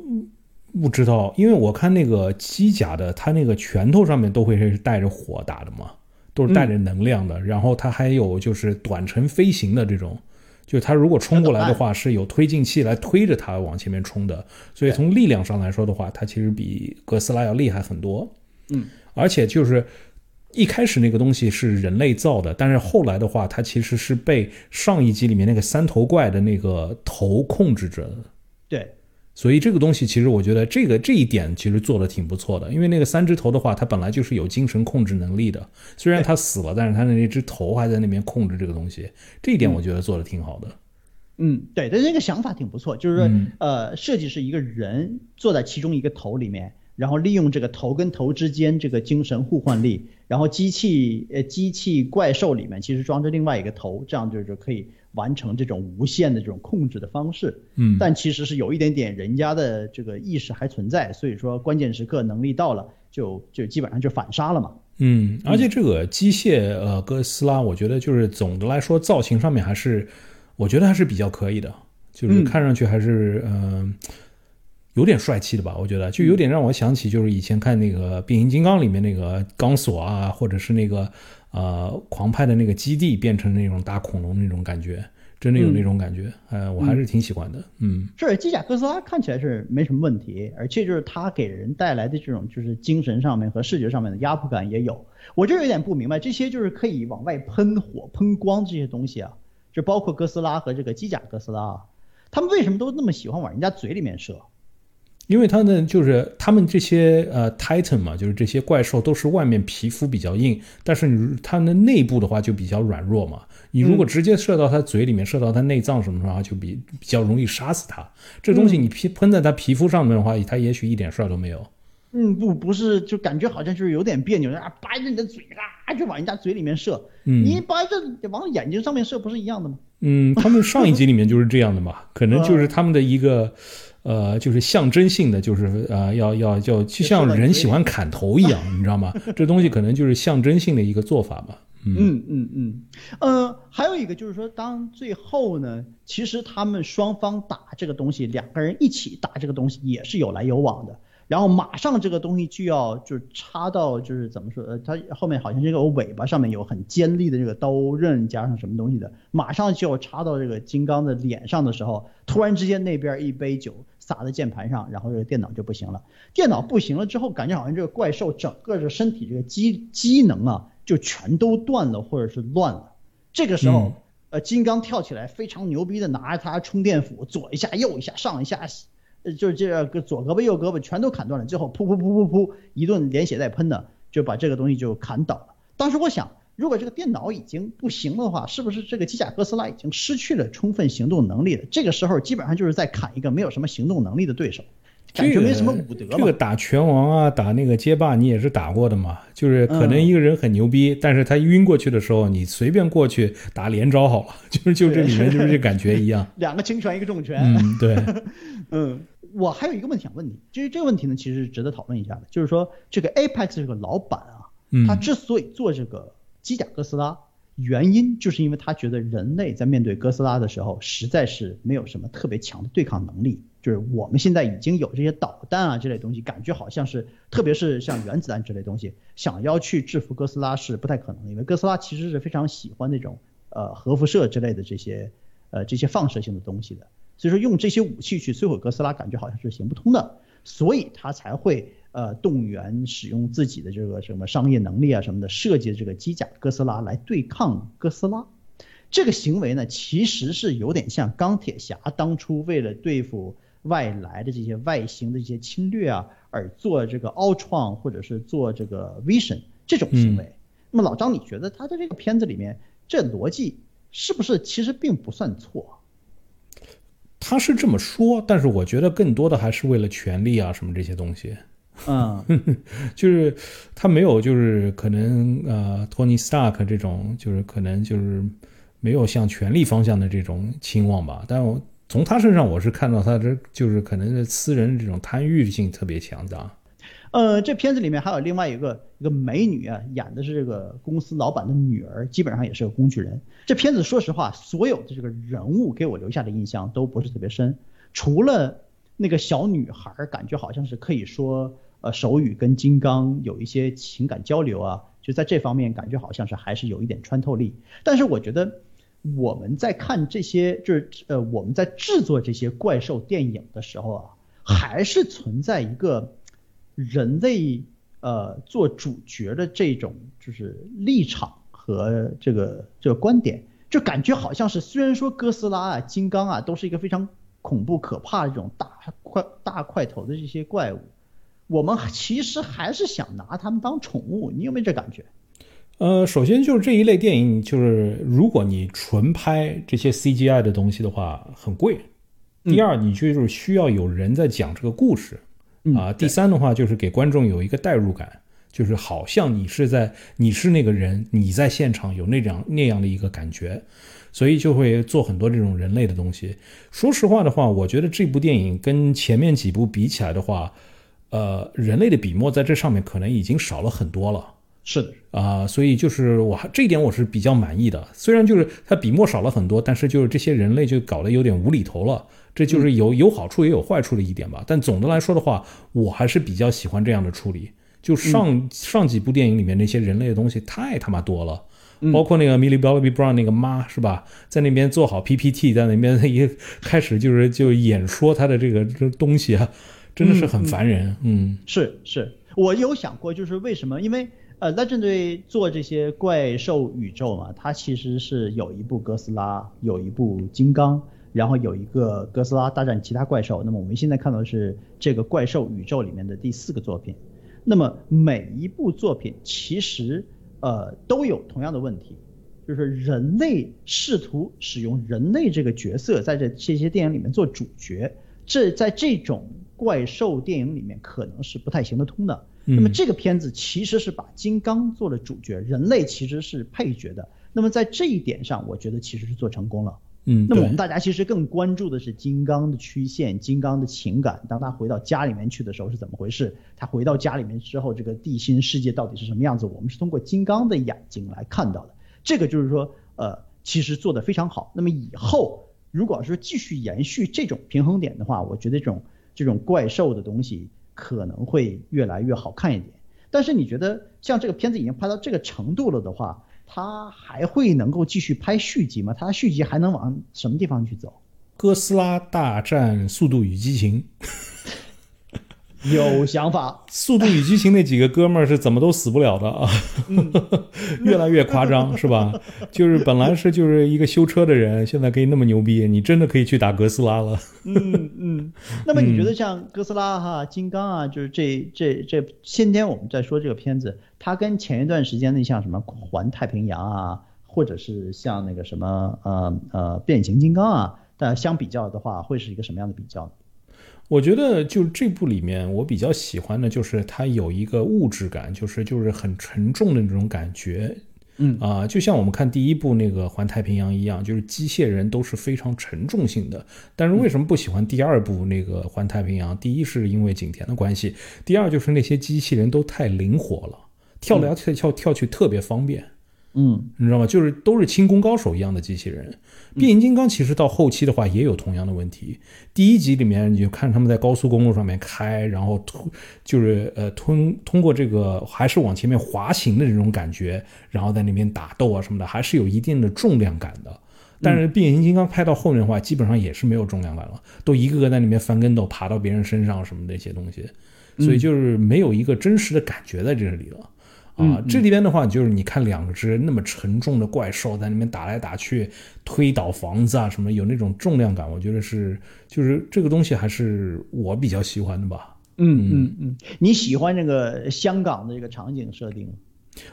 不知道，因为我看那个机甲的，它那个拳头上面都会是带着火打的嘛。都是带着能量的，然后它还有就是短程飞行的这种，就它如果冲过来的话，是有推进器来推着它往前面冲的，所以从力量上来说的话，它其实比哥斯拉要厉害很多。嗯，而且就是一开始那个东西是人类造的，但是后来的话，它其实是被上一集里面那个三头怪的那个头控制着的。对。所以这个东西其实我觉得这个这一点其实做的挺不错的，因为那个三只头的话，它本来就是有精神控制能力的，虽然它死了，但是它的那只头还在那边控制这个东西，这一点我觉得做的挺好的。嗯，对，的那个想法挺不错，就是说，呃，设计是一个人坐在其中一个头里面，然后利用这个头跟头之间这个精神互换力，然后机器呃机器怪兽里面其实装着另外一个头，这样就就可以。完成这种无限的这种控制的方式，嗯，但其实是有一点点人家的这个意识还存在，所以说关键时刻能力到了，就就基本上就反杀了嘛。嗯，而且这个机械呃哥斯拉，我觉得就是总的来说造型上面还是，我觉得还是比较可以的，就是看上去还是嗯有点帅气的吧，我觉得就有点让我想起就是以前看那个变形金刚里面那个钢索啊，或者是那个。呃，狂派的那个基地变成那种大恐龙那种感觉，真的有那种感觉，呃，我还是挺喜欢的，嗯。是机甲哥斯拉看起来是没什么问题，而且就是它给人带来的这种就是精神上面和视觉上面的压迫感也有。我这有点不明白，这些就是可以往外喷火、喷光这些东西啊，就包括哥斯拉和这个机甲哥斯拉啊，他们为什么都那么喜欢往人家嘴里面射？因为他呢，就是他们这些呃，Titan 嘛，就是这些怪兽都是外面皮肤比较硬，但是你它们的内部的话就比较软弱嘛。你如果直接射到它嘴里面，射到它内脏什么的话，就比比较容易杀死它。这东西你皮喷在它皮肤上面的话，它也许一点事儿都没有。嗯，不，不是，就感觉好像就是有点别扭啊，掰着你的嘴啊，就往人家嘴里面射。嗯，你掰着往眼睛上面射，不是一样的吗？嗯，他们上一集里面就是这样的嘛，可能就是他们的一个。呃，就是象征性的，就是呃，要要要，就像人喜欢砍头一样，你知道吗？这东西可能就是象征性的一个做法吧。嗯嗯嗯，呃，还有一个就是说，当最后呢，其实他们双方打这个东西，两个人一起打这个东西也是有来有往的。然后马上这个东西就要就插到就是怎么说呃，它后面好像这个尾巴上面有很尖利的这个刀刃加上什么东西的，马上就要插到这个金刚的脸上的时候，突然之间那边一杯酒洒在键盘上，然后这个电脑就不行了。电脑不行了之后，感觉好像这个怪兽整个这身体这个机机能啊就全都断了或者是乱了。这个时候，呃，金刚跳起来非常牛逼的拿着它充电斧，左一下右一下上一下。呃，就是这个左胳膊右胳膊全都砍断了，最后噗噗噗噗噗一顿连血带喷的，就把这个东西就砍倒了。当时我想，如果这个电脑已经不行的话，是不是这个机甲哥斯拉已经失去了充分行动能力了？这个时候基本上就是在砍一个没有什么行动能力的对手。感觉没什么武德这个打拳王啊，打那个街霸，你也是打过的嘛？就是可能一个人很牛逼，但是他晕过去的时候，你随便过去打连招好了，就是就这里面就是这感觉一样。两个轻拳，一个重拳。嗯，对。嗯，我还有一个问题想问你，就是这个问题呢，其实是值得讨论一下的。就是说，这个 Apex 这个老板啊，他之所以做这个机甲哥斯拉，原因就是因为他觉得人类在面对哥斯拉的时候，实在是没有什么特别强的对抗能力。就是我们现在已经有这些导弹啊这类东西，感觉好像是，特别是像原子弹这类东西，想要去制服哥斯拉是不太可能，因为哥斯拉其实是非常喜欢那种呃核辐射之类的这些呃这些放射性的东西的，所以说用这些武器去摧毁哥斯拉，感觉好像是行不通的，所以他才会呃动员使用自己的这个什么商业能力啊什么的，设计这个机甲哥斯拉来对抗哥斯拉。这个行为呢，其实是有点像钢铁侠当初为了对付。外来的这些外星的一些侵略啊，而做这个奥创或者是做这个 Vision 这种行为，那么老张，你觉得他在这个片子里面这逻辑是不是其实并不算错？他是这么说，但是我觉得更多的还是为了权力啊什么这些东西。嗯，就是他没有就是可能呃托尼斯塔克这种就是可能就是没有向权力方向的这种期望吧，但我。从他身上，我是看到他这就是可能是私人这种贪欲性特别强大。呃，这片子里面还有另外一个一个美女啊，演的是这个公司老板的女儿，基本上也是个工具人。这片子说实话，所有的这个人物给我留下的印象都不是特别深，除了那个小女孩，感觉好像是可以说呃手语跟金刚有一些情感交流啊，就在这方面感觉好像是还是有一点穿透力。但是我觉得。我们在看这些，就是呃，我们在制作这些怪兽电影的时候啊，还是存在一个人类呃做主角的这种就是立场和这个这个观点，就感觉好像是虽然说哥斯拉啊、金刚啊都是一个非常恐怖可怕的这种大块大块头的这些怪物，我们其实还是想拿他们当宠物，你有没有这感觉？呃，首先就是这一类电影，就是如果你纯拍这些 CGI 的东西的话，很贵。第二，你就是需要有人在讲这个故事啊。第三的话，就是给观众有一个代入感，就是好像你是在，你是那个人，你在现场有那样那样的一个感觉，所以就会做很多这种人类的东西。说实话的话，我觉得这部电影跟前面几部比起来的话，呃，人类的笔墨在这上面可能已经少了很多了。是的啊，所以就是我这一点我是比较满意的。虽然就是它笔墨少了很多，但是就是这些人类就搞得有点无厘头了。这就是有有好处也有坏处的一点吧。但总的来说的话，我还是比较喜欢这样的处理。就上上几部电影里面那些人类的东西太他妈多了。包括那个 Millie Bobby Brown 那个妈是吧，在那边做好 PPT，在那边一开始就是就演说他的这个这东西啊，真的是很烦人。嗯，是是，我有想过就是为什么？因为呃，Legend 做这些怪兽宇宙嘛，它其实是有一部哥斯拉，有一部金刚，然后有一个哥斯拉大战其他怪兽。那么我们现在看到的是这个怪兽宇宙里面的第四个作品。那么每一部作品其实。呃，都有同样的问题，就是人类试图使用人类这个角色在这这些电影里面做主角，这在这种怪兽电影里面可能是不太行得通的。那么这个片子其实是把金刚做了主角，人类其实是配角的。那么在这一点上，我觉得其实是做成功了。嗯，那么我们大家其实更关注的是金刚的曲线，金刚的情感。当他回到家里面去的时候是怎么回事？他回到家里面之后，这个地心世界到底是什么样子？我们是通过金刚的眼睛来看到的。这个就是说，呃，其实做得非常好。那么以后如果说继续延续这种平衡点的话，我觉得这种这种怪兽的东西可能会越来越好看一点。但是你觉得像这个片子已经拍到这个程度了的话？它还会能够继续拍续集吗？他续集还能往什么地方去走？哥斯拉大战速度与激情。有想法，《速度与激情》那几个哥们儿是怎么都死不了的啊，越来越夸张是吧？就是本来是就是一个修车的人，现在可以那么牛逼，你真的可以去打哥斯拉了。嗯嗯。那么你觉得像哥斯拉哈、金刚啊，就是这这这，先天我们在说这个片子，它跟前一段时间的像什么《环太平洋》啊，或者是像那个什么呃呃变形金刚啊，但相比较的话，会是一个什么样的比较呢？我觉得就这部里面，我比较喜欢的就是它有一个物质感，就是就是很沉重的那种感觉，嗯啊，就像我们看第一部那个环太平洋一样，就是机械人都是非常沉重性的。但是为什么不喜欢第二部那个环太平洋？第一是因为景甜的关系，第二就是那些机器人都太灵活了，跳来跳跳跳去特别方便。嗯，你知道吗？就是都是轻功高手一样的机器人。变形金刚其实到后期的话也有同样的问题。第一集里面你就看他们在高速公路上面开，然后突就是呃通通过这个还是往前面滑行的这种感觉，然后在那边打斗啊什么的，还是有一定的重量感的。但是变形金刚拍到后面的话，基本上也是没有重量感了，都一个个在里面翻跟斗，爬到别人身上什么那些东西，所以就是没有一个真实的感觉在这里了。啊，这里边的话，就是你看两只那么沉重的怪兽在那边打来打去，推倒房子啊什么，有那种重量感，我觉得是，就是这个东西还是我比较喜欢的吧。嗯嗯嗯，你喜欢这个香港的这个场景设定？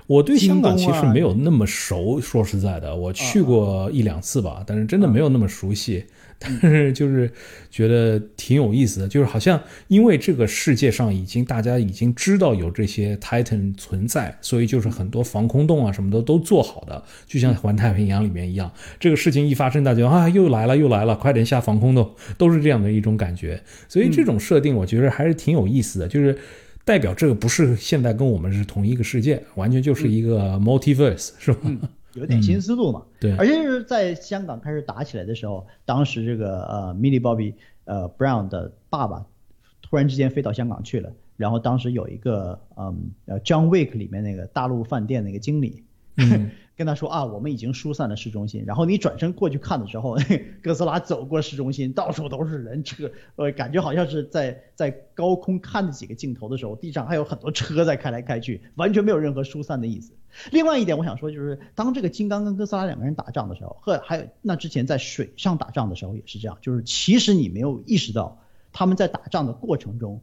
我对香港其实没有那么熟，说实在的，我去过一两次吧，但是真的没有那么熟悉。但是就是觉得挺有意思的，就是好像因为这个世界上已经大家已经知道有这些 Titan 存在，所以就是很多防空洞啊什么的都做好的，就像环太平洋里面一样。这个事情一发生，大家啊又来了又来了，快点下防空洞，都是这样的一种感觉。所以这种设定我觉得还是挺有意思的，就是代表这个不是现在跟我们是同一个世界，完全就是一个 multiverse，是吧？有点新思路嘛，对，而且是在香港开始打起来的时候，当时这个呃，Millie Bobby 呃 Brown 的爸爸突然之间飞到香港去了，然后当时有一个嗯呃 John Wick 里面那个大陆饭店那个经理。跟他说啊，我们已经疏散了市中心。然后你转身过去看的时候，哥斯拉走过市中心，到处都是人车，呃，感觉好像是在在高空看的几个镜头的时候，地上还有很多车在开来开去，完全没有任何疏散的意思。另外一点，我想说就是，当这个金刚跟哥斯拉两个人打仗的时候，和还有那之前在水上打仗的时候也是这样，就是其实你没有意识到他们在打仗的过程中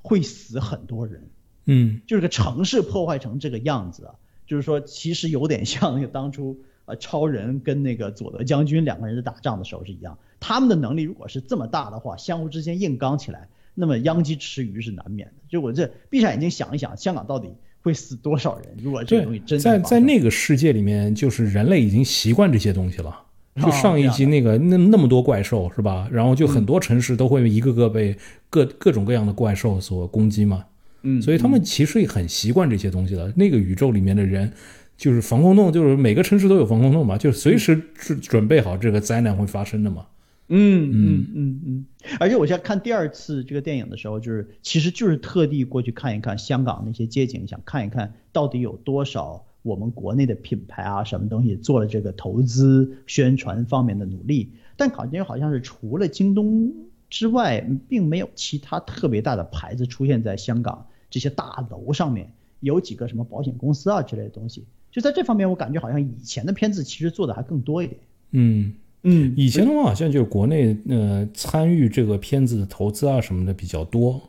会死很多人，嗯，就是个城市破坏成这个样子啊。就是说，其实有点像那个当初呃超人跟那个佐德将军两个人在打仗的时候是一样。他们的能力如果是这么大的话，相互之间硬刚起来，那么殃及池鱼是难免的。就我这闭上眼睛想一想，香港到底会死多少人？如果这个东西真在在那个世界里面，就是人类已经习惯这些东西了。就上一集那个那那么多怪兽是吧？然后就很多城市都会一个个被各各种各样的怪兽所攻击嘛。嗯，所以他们其实也很习惯这些东西了。那个宇宙里面的人，就是防空洞，就是每个城市都有防空洞嘛，就随时准准备好这个灾难会发生的嘛。嗯嗯嗯嗯，而且我现在看第二次这个电影的时候，就是其实就是特地过去看一看香港那些街景，想看一看到底有多少我们国内的品牌啊，什么东西做了这个投资宣传方面的努力。但感觉好像是除了京东之外，并没有其他特别大的牌子出现在香港这些大楼上面，有几个什么保险公司啊之类的东西。就在这方面，我感觉好像以前的片子其实做的还更多一点。嗯。嗯，以前的话好像就是国内呃参与这个片子的投资啊什么的比较多，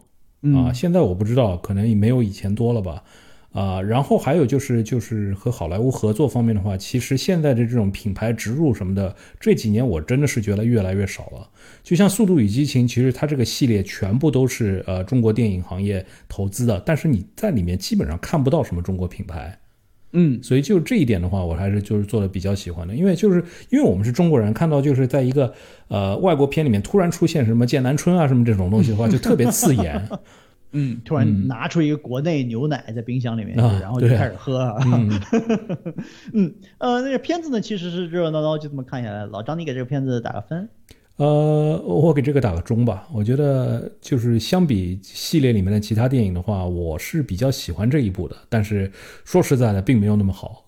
啊，现在我不知道，可能也没有以前多了吧，啊，然后还有就是就是和好莱坞合作方面的话，其实现在的这种品牌植入什么的，这几年我真的是觉得越来越少了。就像《速度与激情》，其实它这个系列全部都是呃中国电影行业投资的，但是你在里面基本上看不到什么中国品牌。嗯，所以就这一点的话，我还是就是做的比较喜欢的，因为就是因为我们是中国人，看到就是在一个呃外国片里面突然出现什么剑南春啊什么这种东西的话，就特别刺眼。嗯，突然拿出一个国内牛奶在冰箱里面，然后就开始喝啊。嗯，呃，那个片子呢，其实是热热闹闹就这么看下来。老张，你给这个片子打个分。呃，我给这个打个中吧。我觉得就是相比系列里面的其他电影的话，我是比较喜欢这一部的。但是说实在的，并没有那么好，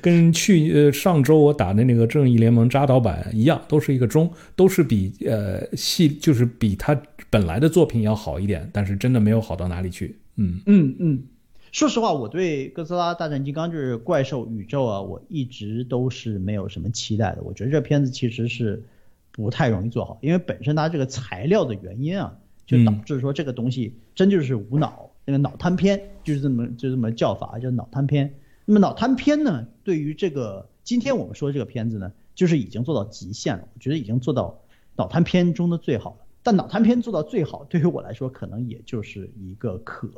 跟去呃上周我打的那个《正义联盟》扎导版一样，都是一个中，都是比呃系就是比他本来的作品要好一点，但是真的没有好到哪里去。嗯嗯嗯，说实话，我对哥斯拉大战金刚就是怪兽宇宙啊，我一直都是没有什么期待的。我觉得这片子其实是。不太容易做好，因为本身它这个材料的原因啊，就导致说这个东西真就是无脑，那个脑瘫片就是这么就这么叫法，叫脑瘫片。那么脑瘫片呢，对于这个今天我们说这个片子呢，就是已经做到极限了，我觉得已经做到脑瘫片中的最好了。但脑瘫片做到最好，对于我来说可能也就是一个可，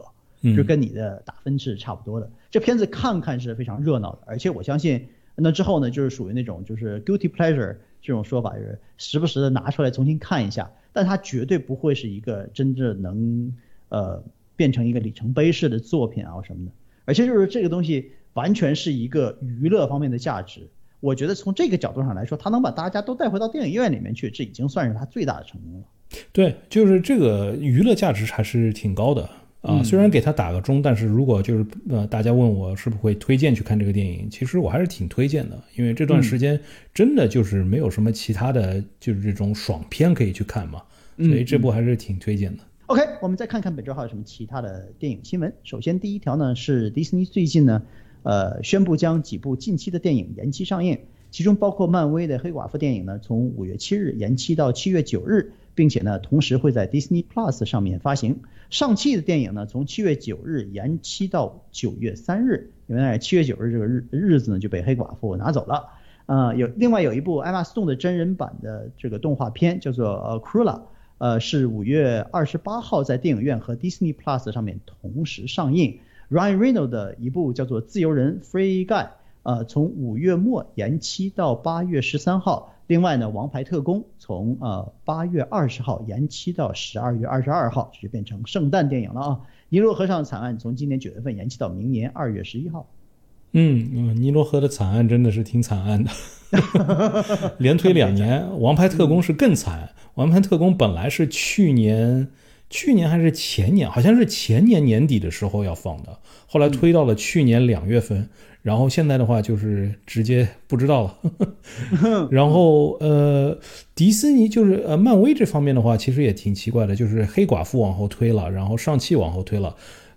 就跟你的打分是差不多的。这片子看看是非常热闹的，而且我相信那之后呢，就是属于那种就是 guilty pleasure。这种说法就是时不时的拿出来重新看一下，但它绝对不会是一个真正能呃变成一个里程碑式的作品啊什么的。而且就是这个东西完全是一个娱乐方面的价值，我觉得从这个角度上来说，它能把大家都带回到电影院里面去，这已经算是它最大的成功了。对，就是这个娱乐价值还是挺高的。啊，虽然给他打个中，但是如果就是呃，大家问我是不是会推荐去看这个电影，其实我还是挺推荐的，因为这段时间真的就是没有什么其他的就是这种爽片可以去看嘛，所以这部还是挺推荐的。OK，我们再看看本周还有什么其他的电影新闻。首先第一条呢是迪士尼最近呢，呃，宣布将几部近期的电影延期上映，其中包括漫威的黑寡妇电影呢，从五月七日延期到七月九日。并且呢，同时会在 Disney Plus 上面发行。上汽的电影呢，从七月九日延期到九月三日，因为七月九日这个日日子呢就被黑寡妇拿走了。呃，有另外有一部艾玛斯顿的真人版的这个动画片叫做呃 c r u e l a 呃是五月二十八号在电影院和 Disney Plus 上面同时上映。Ryan Reynolds 的一部叫做自由人 Free Guy，呃从五月末延期到八月十三号。另外呢，《王牌特工》从呃八月二十号延期到十二月二十二号，就变成圣诞电影了啊。《尼罗河上的惨案》从今年九月份延期到明年二月十一号。嗯嗯，尼罗河的惨案真的是挺惨案的，连推两年。《王牌特工》是更惨，《王牌特工》本来是去年。去年还是前年，好像是前年年底的时候要放的，后来推到了去年两月份，然后现在的话就是直接不知道了。然后呃，迪士尼就是呃，漫威这方面的话，其实也挺奇怪的，就是黑寡妇往后推了，然后上汽往后推了。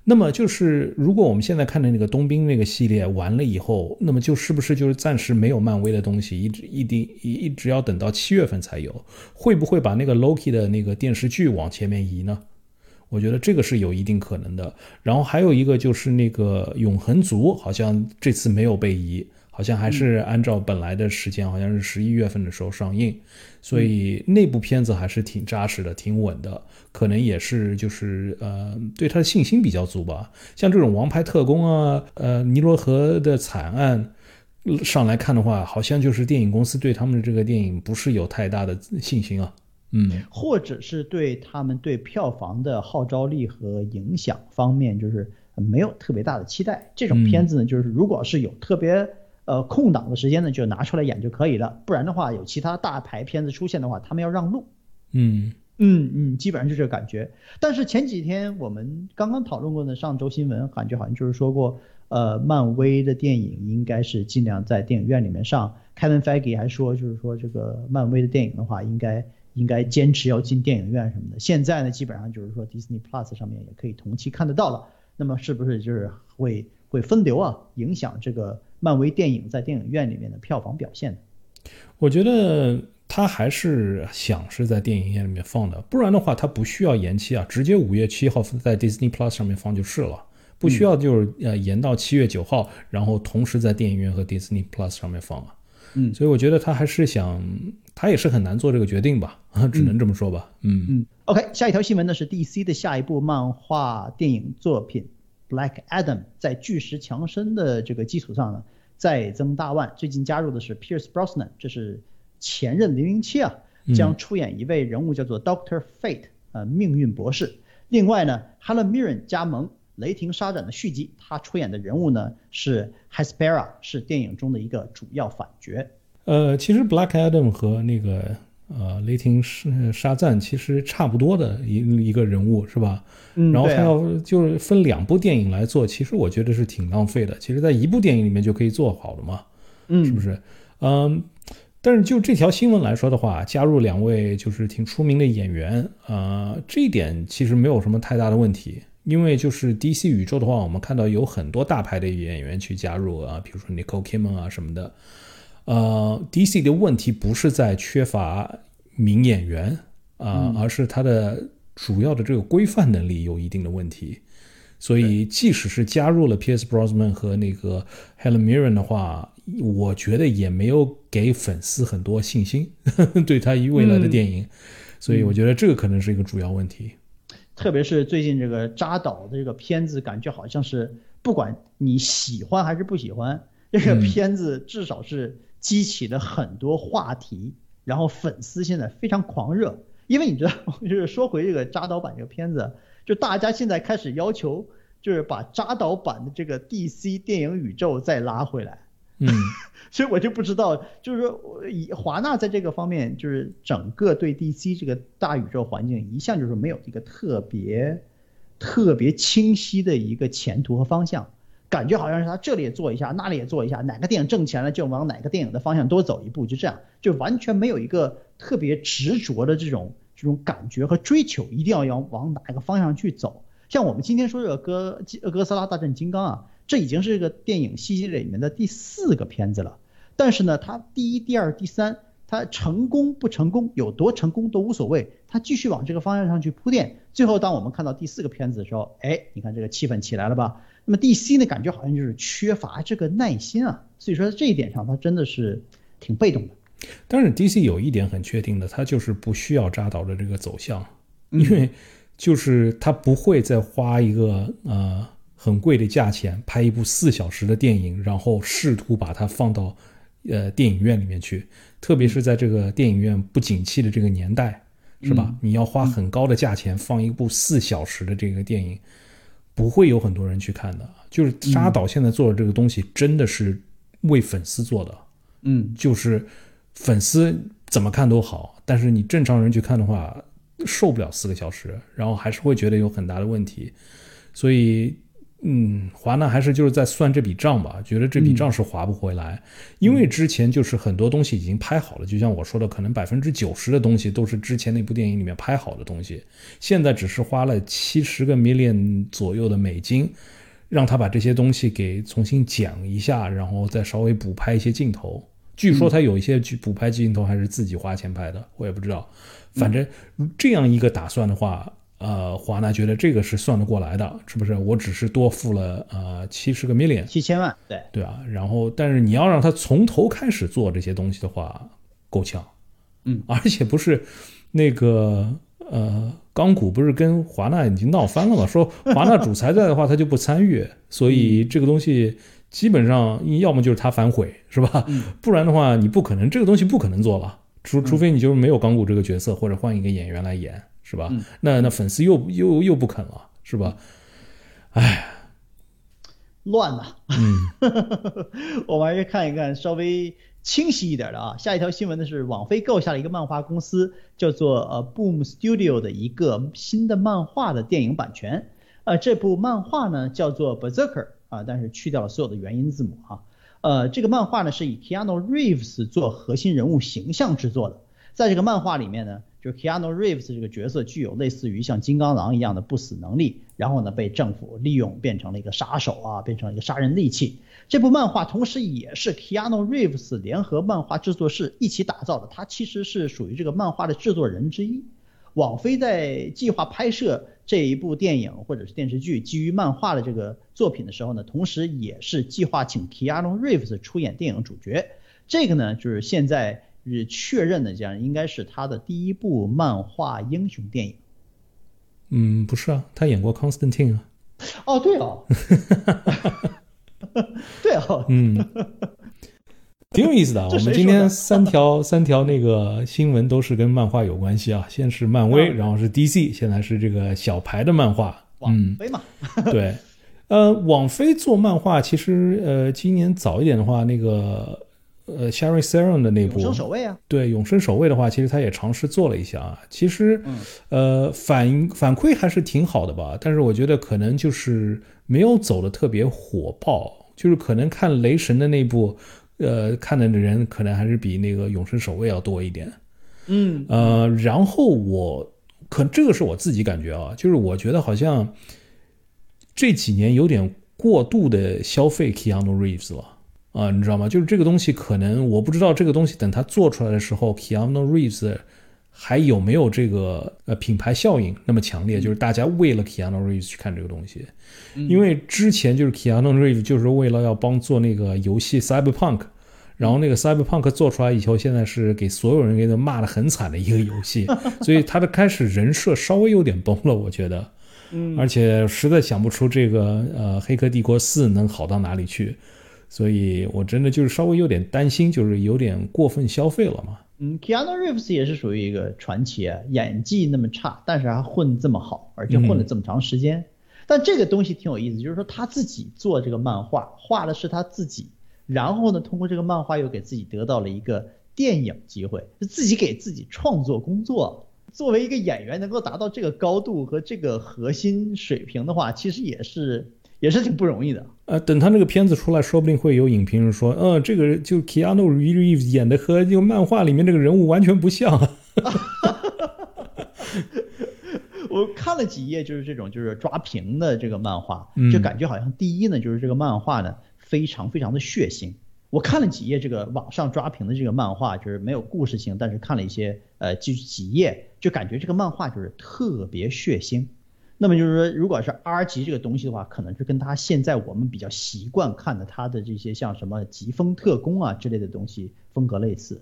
那么就是如果我们现在看的那个冬兵那个系列完了以后，那么就是不是就是暂时没有漫威的东西，一直一定一一直要等到七月份才有？会不会把那个 Loki 的那个电视剧往前面移呢？我觉得这个是有一定可能的。然后还有一个就是那个永恒族，好像这次没有被移，好像还是按照本来的时间，好像是十一月份的时候上映。所以那部片子还是挺扎实的，挺稳的，可能也是就是呃对他的信心比较足吧。像这种王牌特工啊，呃尼罗河的惨案上来看的话，好像就是电影公司对他们的这个电影不是有太大的信心啊。嗯，或者是对他们对票房的号召力和影响方面，就是没有特别大的期待。这种片子呢，就是如果是有特别呃空档的时间呢就拿出来演就可以了，不然的话有其他大牌片子出现的话，他们要让路。嗯嗯嗯，基本上就这个感觉。但是前几天我们刚刚讨论过的上周新闻，感觉好像就是说过，呃，漫威的电影应该是尽量在电影院里面上。Kevin Feige 还说，就是说这个漫威的电影的话，应该应该坚持要进电影院什么的。现在呢，基本上就是说 Disney Plus 上面也可以同期看得到了。那么是不是就是会会分流啊，影响这个漫威电影在电影院里面的票房表现呢？我觉得他还是想是在电影院里面放的，不然的话他不需要延期啊，直接五月七号在 Disney Plus 上面放就是了，不需要就是呃延到七月九号，然后同时在电影院和 Disney Plus 上面放啊。嗯所以我觉得他还是想，他也是很难做这个决定吧，啊，只能这么说吧。嗯嗯，OK，下一条新闻呢是 DC 的下一部漫画电影作品《Black Adam》在巨石强森的这个基础上呢再增大腕，最近加入的是 Pierce Brosnan，这是前任零零七啊，将出演一位人物叫做 Doctor Fate，呃，命运博士。另外呢，Helen Mirren 加盟《雷霆沙展》的续集，他出演的人物呢是 Hespera，是电影中的一个主要反角。呃，其实 Black Adam 和那个呃雷霆沙沙赞其实差不多的一一个人物是吧？然后他要就是分两部电影来做，其实我觉得是挺浪费的。其实，在一部电影里面就可以做好了嘛，嗯，是不是？嗯，但是就这条新闻来说的话，加入两位就是挺出名的演员，呃，这一点其实没有什么太大的问题。因为就是 DC 宇宙的话，我们看到有很多大牌的演员去加入啊，比如说 Nicole Kidman 啊什么的。呃，DC 的问题不是在缺乏名演员啊、而是它的主要的这个规范能力有一定的问题。所以，即使是加入了 Pierce Brosnan 和那个 Helen Mirren 的话，我觉得也没有给粉丝很多信心 对他未来的电影。所以，我觉得这个可能是一个主要问题。特别是最近这个扎导的这个片子，感觉好像是不管你喜欢还是不喜欢，这个片子至少是激起了很多话题，然后粉丝现在非常狂热。因为你知道，就是说回这个扎导版这个片子，就大家现在开始要求，就是把扎导版的这个 DC 电影宇宙再拉回来。嗯，所以我就不知道，就是说，以华纳在这个方面，就是整个对 DC 这个大宇宙环境，一向就是没有一个特别、特别清晰的一个前途和方向，感觉好像是他这里也做一下，那里也做一下，哪个电影挣钱了就往哪个电影的方向多走一步，就这样，就完全没有一个特别执着的这种这种感觉和追求，一定要要往哪个方向去走。像我们今天说这个哥哥斯拉大战金刚啊，这已经是这个电影系列里面的第四个片子了。但是呢，它第一、第二、第三，它成功不成功，有多成功都无所谓，它继续往这个方向上去铺垫。最后，当我们看到第四个片子的时候，哎，你看这个气氛起来了吧？那么 DC 呢，感觉好像就是缺乏这个耐心啊，所以说在这一点上，它真的是挺被动的。但是 DC 有一点很确定的，它就是不需要扎导的这个走向，因为就是它不会再花一个呃很贵的价钱拍一部四小时的电影，然后试图把它放到呃电影院里面去，特别是在这个电影院不景气的这个年代，是吧？你要花很高的价钱放一部四小时的这个电影，不会有很多人去看的。就是沙导现在做的这个东西，真的是为粉丝做的。嗯，就是粉丝怎么看都好，但是你正常人去看的话，受不了四个小时，然后还是会觉得有很大的问题。所以，嗯，华纳还是就是在算这笔账吧，觉得这笔账是划不回来，因为之前就是很多东西已经拍好了，就像我说的，可能百分之九十的东西都是之前那部电影里面拍好的东西，现在只是花了七十个 million 左右的美金。让他把这些东西给重新讲一下，然后再稍微补拍一些镜头。据说他有一些去补拍镜头还是自己花钱拍的，我也不知道。反正这样一个打算的话，呃，华纳觉得这个是算得过来的，是不是？我只是多付了呃七十个 million，七千万，对对啊。然后，但是你要让他从头开始做这些东西的话，够呛。嗯，而且不是那个呃，钢骨不是跟华纳已经闹翻了吗？说华纳主裁在的话，他就不参与，所以这个东西基本上要么就是他反悔，是吧？不然的话，你不可能这个东西不可能做了，除除非你就是没有钢骨这个角色，或者换一个演员来演，是吧？那那粉丝又又又不肯了，是吧？哎，乱呐。嗯，我们还是看一看稍微清晰一点的啊。下一条新闻呢是网飞购下了一个漫画公司，叫做呃 Boom Studio 的一个新的漫画的电影版权。呃，这部漫画呢叫做 Berserker 啊，但是去掉了所有的元音字母啊。呃，这个漫画呢是以 Keanu Reeves 做核心人物形象制作的。在这个漫画里面呢，就 Keanu Reeves 这个角色具有类似于像金刚狼一样的不死能力，然后呢被政府利用变成了一个杀手啊，变成了一个杀人利器。这部漫画同时也是 Keanu Reeves 联合漫画制作室一起打造的，他其实是属于这个漫画的制作人之一。网飞在计划拍摄这一部电影或者是电视剧基于漫画的这个作品的时候呢，同时也是计划请 Keanu Reeves 出演电影主角。这个呢，就是现在是确认的，这样应该是他的第一部漫画英雄电影。嗯，不是啊，他演过 Constantine 啊。哦，对哦，对哦，嗯，挺有意思的啊。我们今天三条三条那个新闻都是跟漫画有关系啊。先是漫威，嗯然后是 DC，现在是这个小牌的漫画。网嗯，飞嘛，对，呃，网飞做漫画，其实呃，今年早一点的话，那个呃 Sherry Seron 的那部永部生守卫啊，对永生守卫的话，其实他也尝试做了一下啊。其实嗯呃反反馈还是挺好的吧，但是我觉得可能就是没有走的特别火爆，就是可能看雷神的那部。呃，看的人可能还是比那个永生守卫要多一点。嗯呃，然后我可这个是我自己感觉啊，就是我觉得好像这几年有点过度的消费 Keanu Reeves 了啊，你知道吗？就是这个东西可能我不知道这个东西等它做出来的时候，Keanu Reeves 还有没有这个呃品牌效应那么强烈，就是大家为了 Keanu Reeves 去看这个东西。因为之前就是 Keanu Reeves 就是为了要帮做那个游戏 Cyberpunk，然后那个 Cyberpunk 做出来以后，现在是给所有人给他骂的很惨的一个游戏，所以他的开始人设稍微有点崩了，我觉得，嗯而且实在想不出这个呃《黑客帝国四》能好到哪里去，所以我真的就是稍微有点担心，就是有点过分消费了嘛。嗯，Keanu Reeves 也是属于一个传奇啊，演技那么差，但是还混这么好，而且混了这么长时间。但这个东西挺有意思，就是说他自己做这个漫画，画的是他自己，然后呢，通过这个漫画又给自己得到了一个电影机会，是自己给自己创作工作。作为一个演员，能够达到这个高度和这个核心水平的话，其实也是也是挺不容易的。呃，等他那个片子出来，说不定会有影评人说，呃，这个就 Keanu Reeves 演的和就漫画里面这个人物完全不像。我看了几页，就是这种就是抓屏的这个漫画嗯，就感觉好像第一呢，就是这个漫画呢非常非常的血腥。我看了几页这个网上抓屏的这个漫画，就是没有故事性，但是看了一些呃几几页，就感觉这个漫画就是特别血腥。那么就是说，如果是 R 级这个东西的话，可能是跟他现在我们比较习惯看的他的这些像什么疾风特工啊之类的东西风格类似。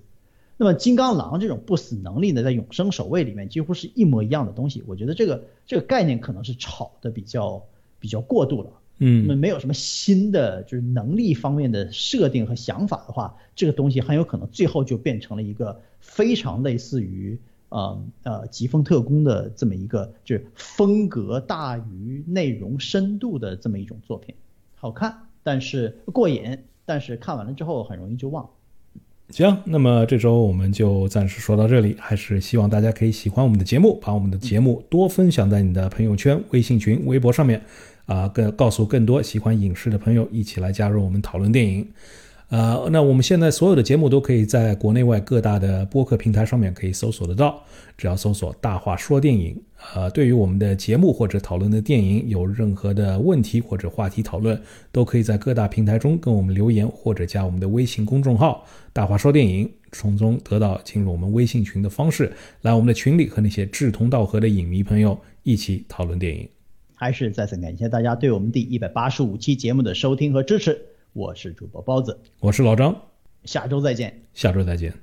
那么金刚狼这种不死能力呢，在永生守卫里面几乎是一模一样的东西。我觉得这个这个概念可能是炒的比较比较过度了。嗯那么嗯没有什么新的就是能力方面的设定和想法的话，这个东西很有可能最后就变成了一个非常类似于呃呃疾风特工的这么一个就是风格大于内容深度的这么一种作品，好看，但是过瘾，但是看完了之后很容易就忘。行，那么这周我们就暂时说到这里，还是希望大家可以喜欢我们的节目，把我们的节目多分享在你的朋友圈、微信群、微博上面，啊，更告诉更多喜欢影视的朋友一起来加入我们讨论电影。呃，那我们现在所有的节目都可以在国内外各大的播客平台上面可以搜索得到，只要搜索“大话说电影”。呃，对于我们的节目或者讨论的电影有任何的问题或者话题讨论，都可以在各大平台中跟我们留言，或者加我们的微信公众号“大话说电影”，从中得到进入我们微信群的方式，来我们的群里和那些志同道合的影迷朋友一起讨论电影。还是再次感谢大家对我们第一百八十五期节目的收听和支持，我是主播包子，我是老张，下周再见。下周再见。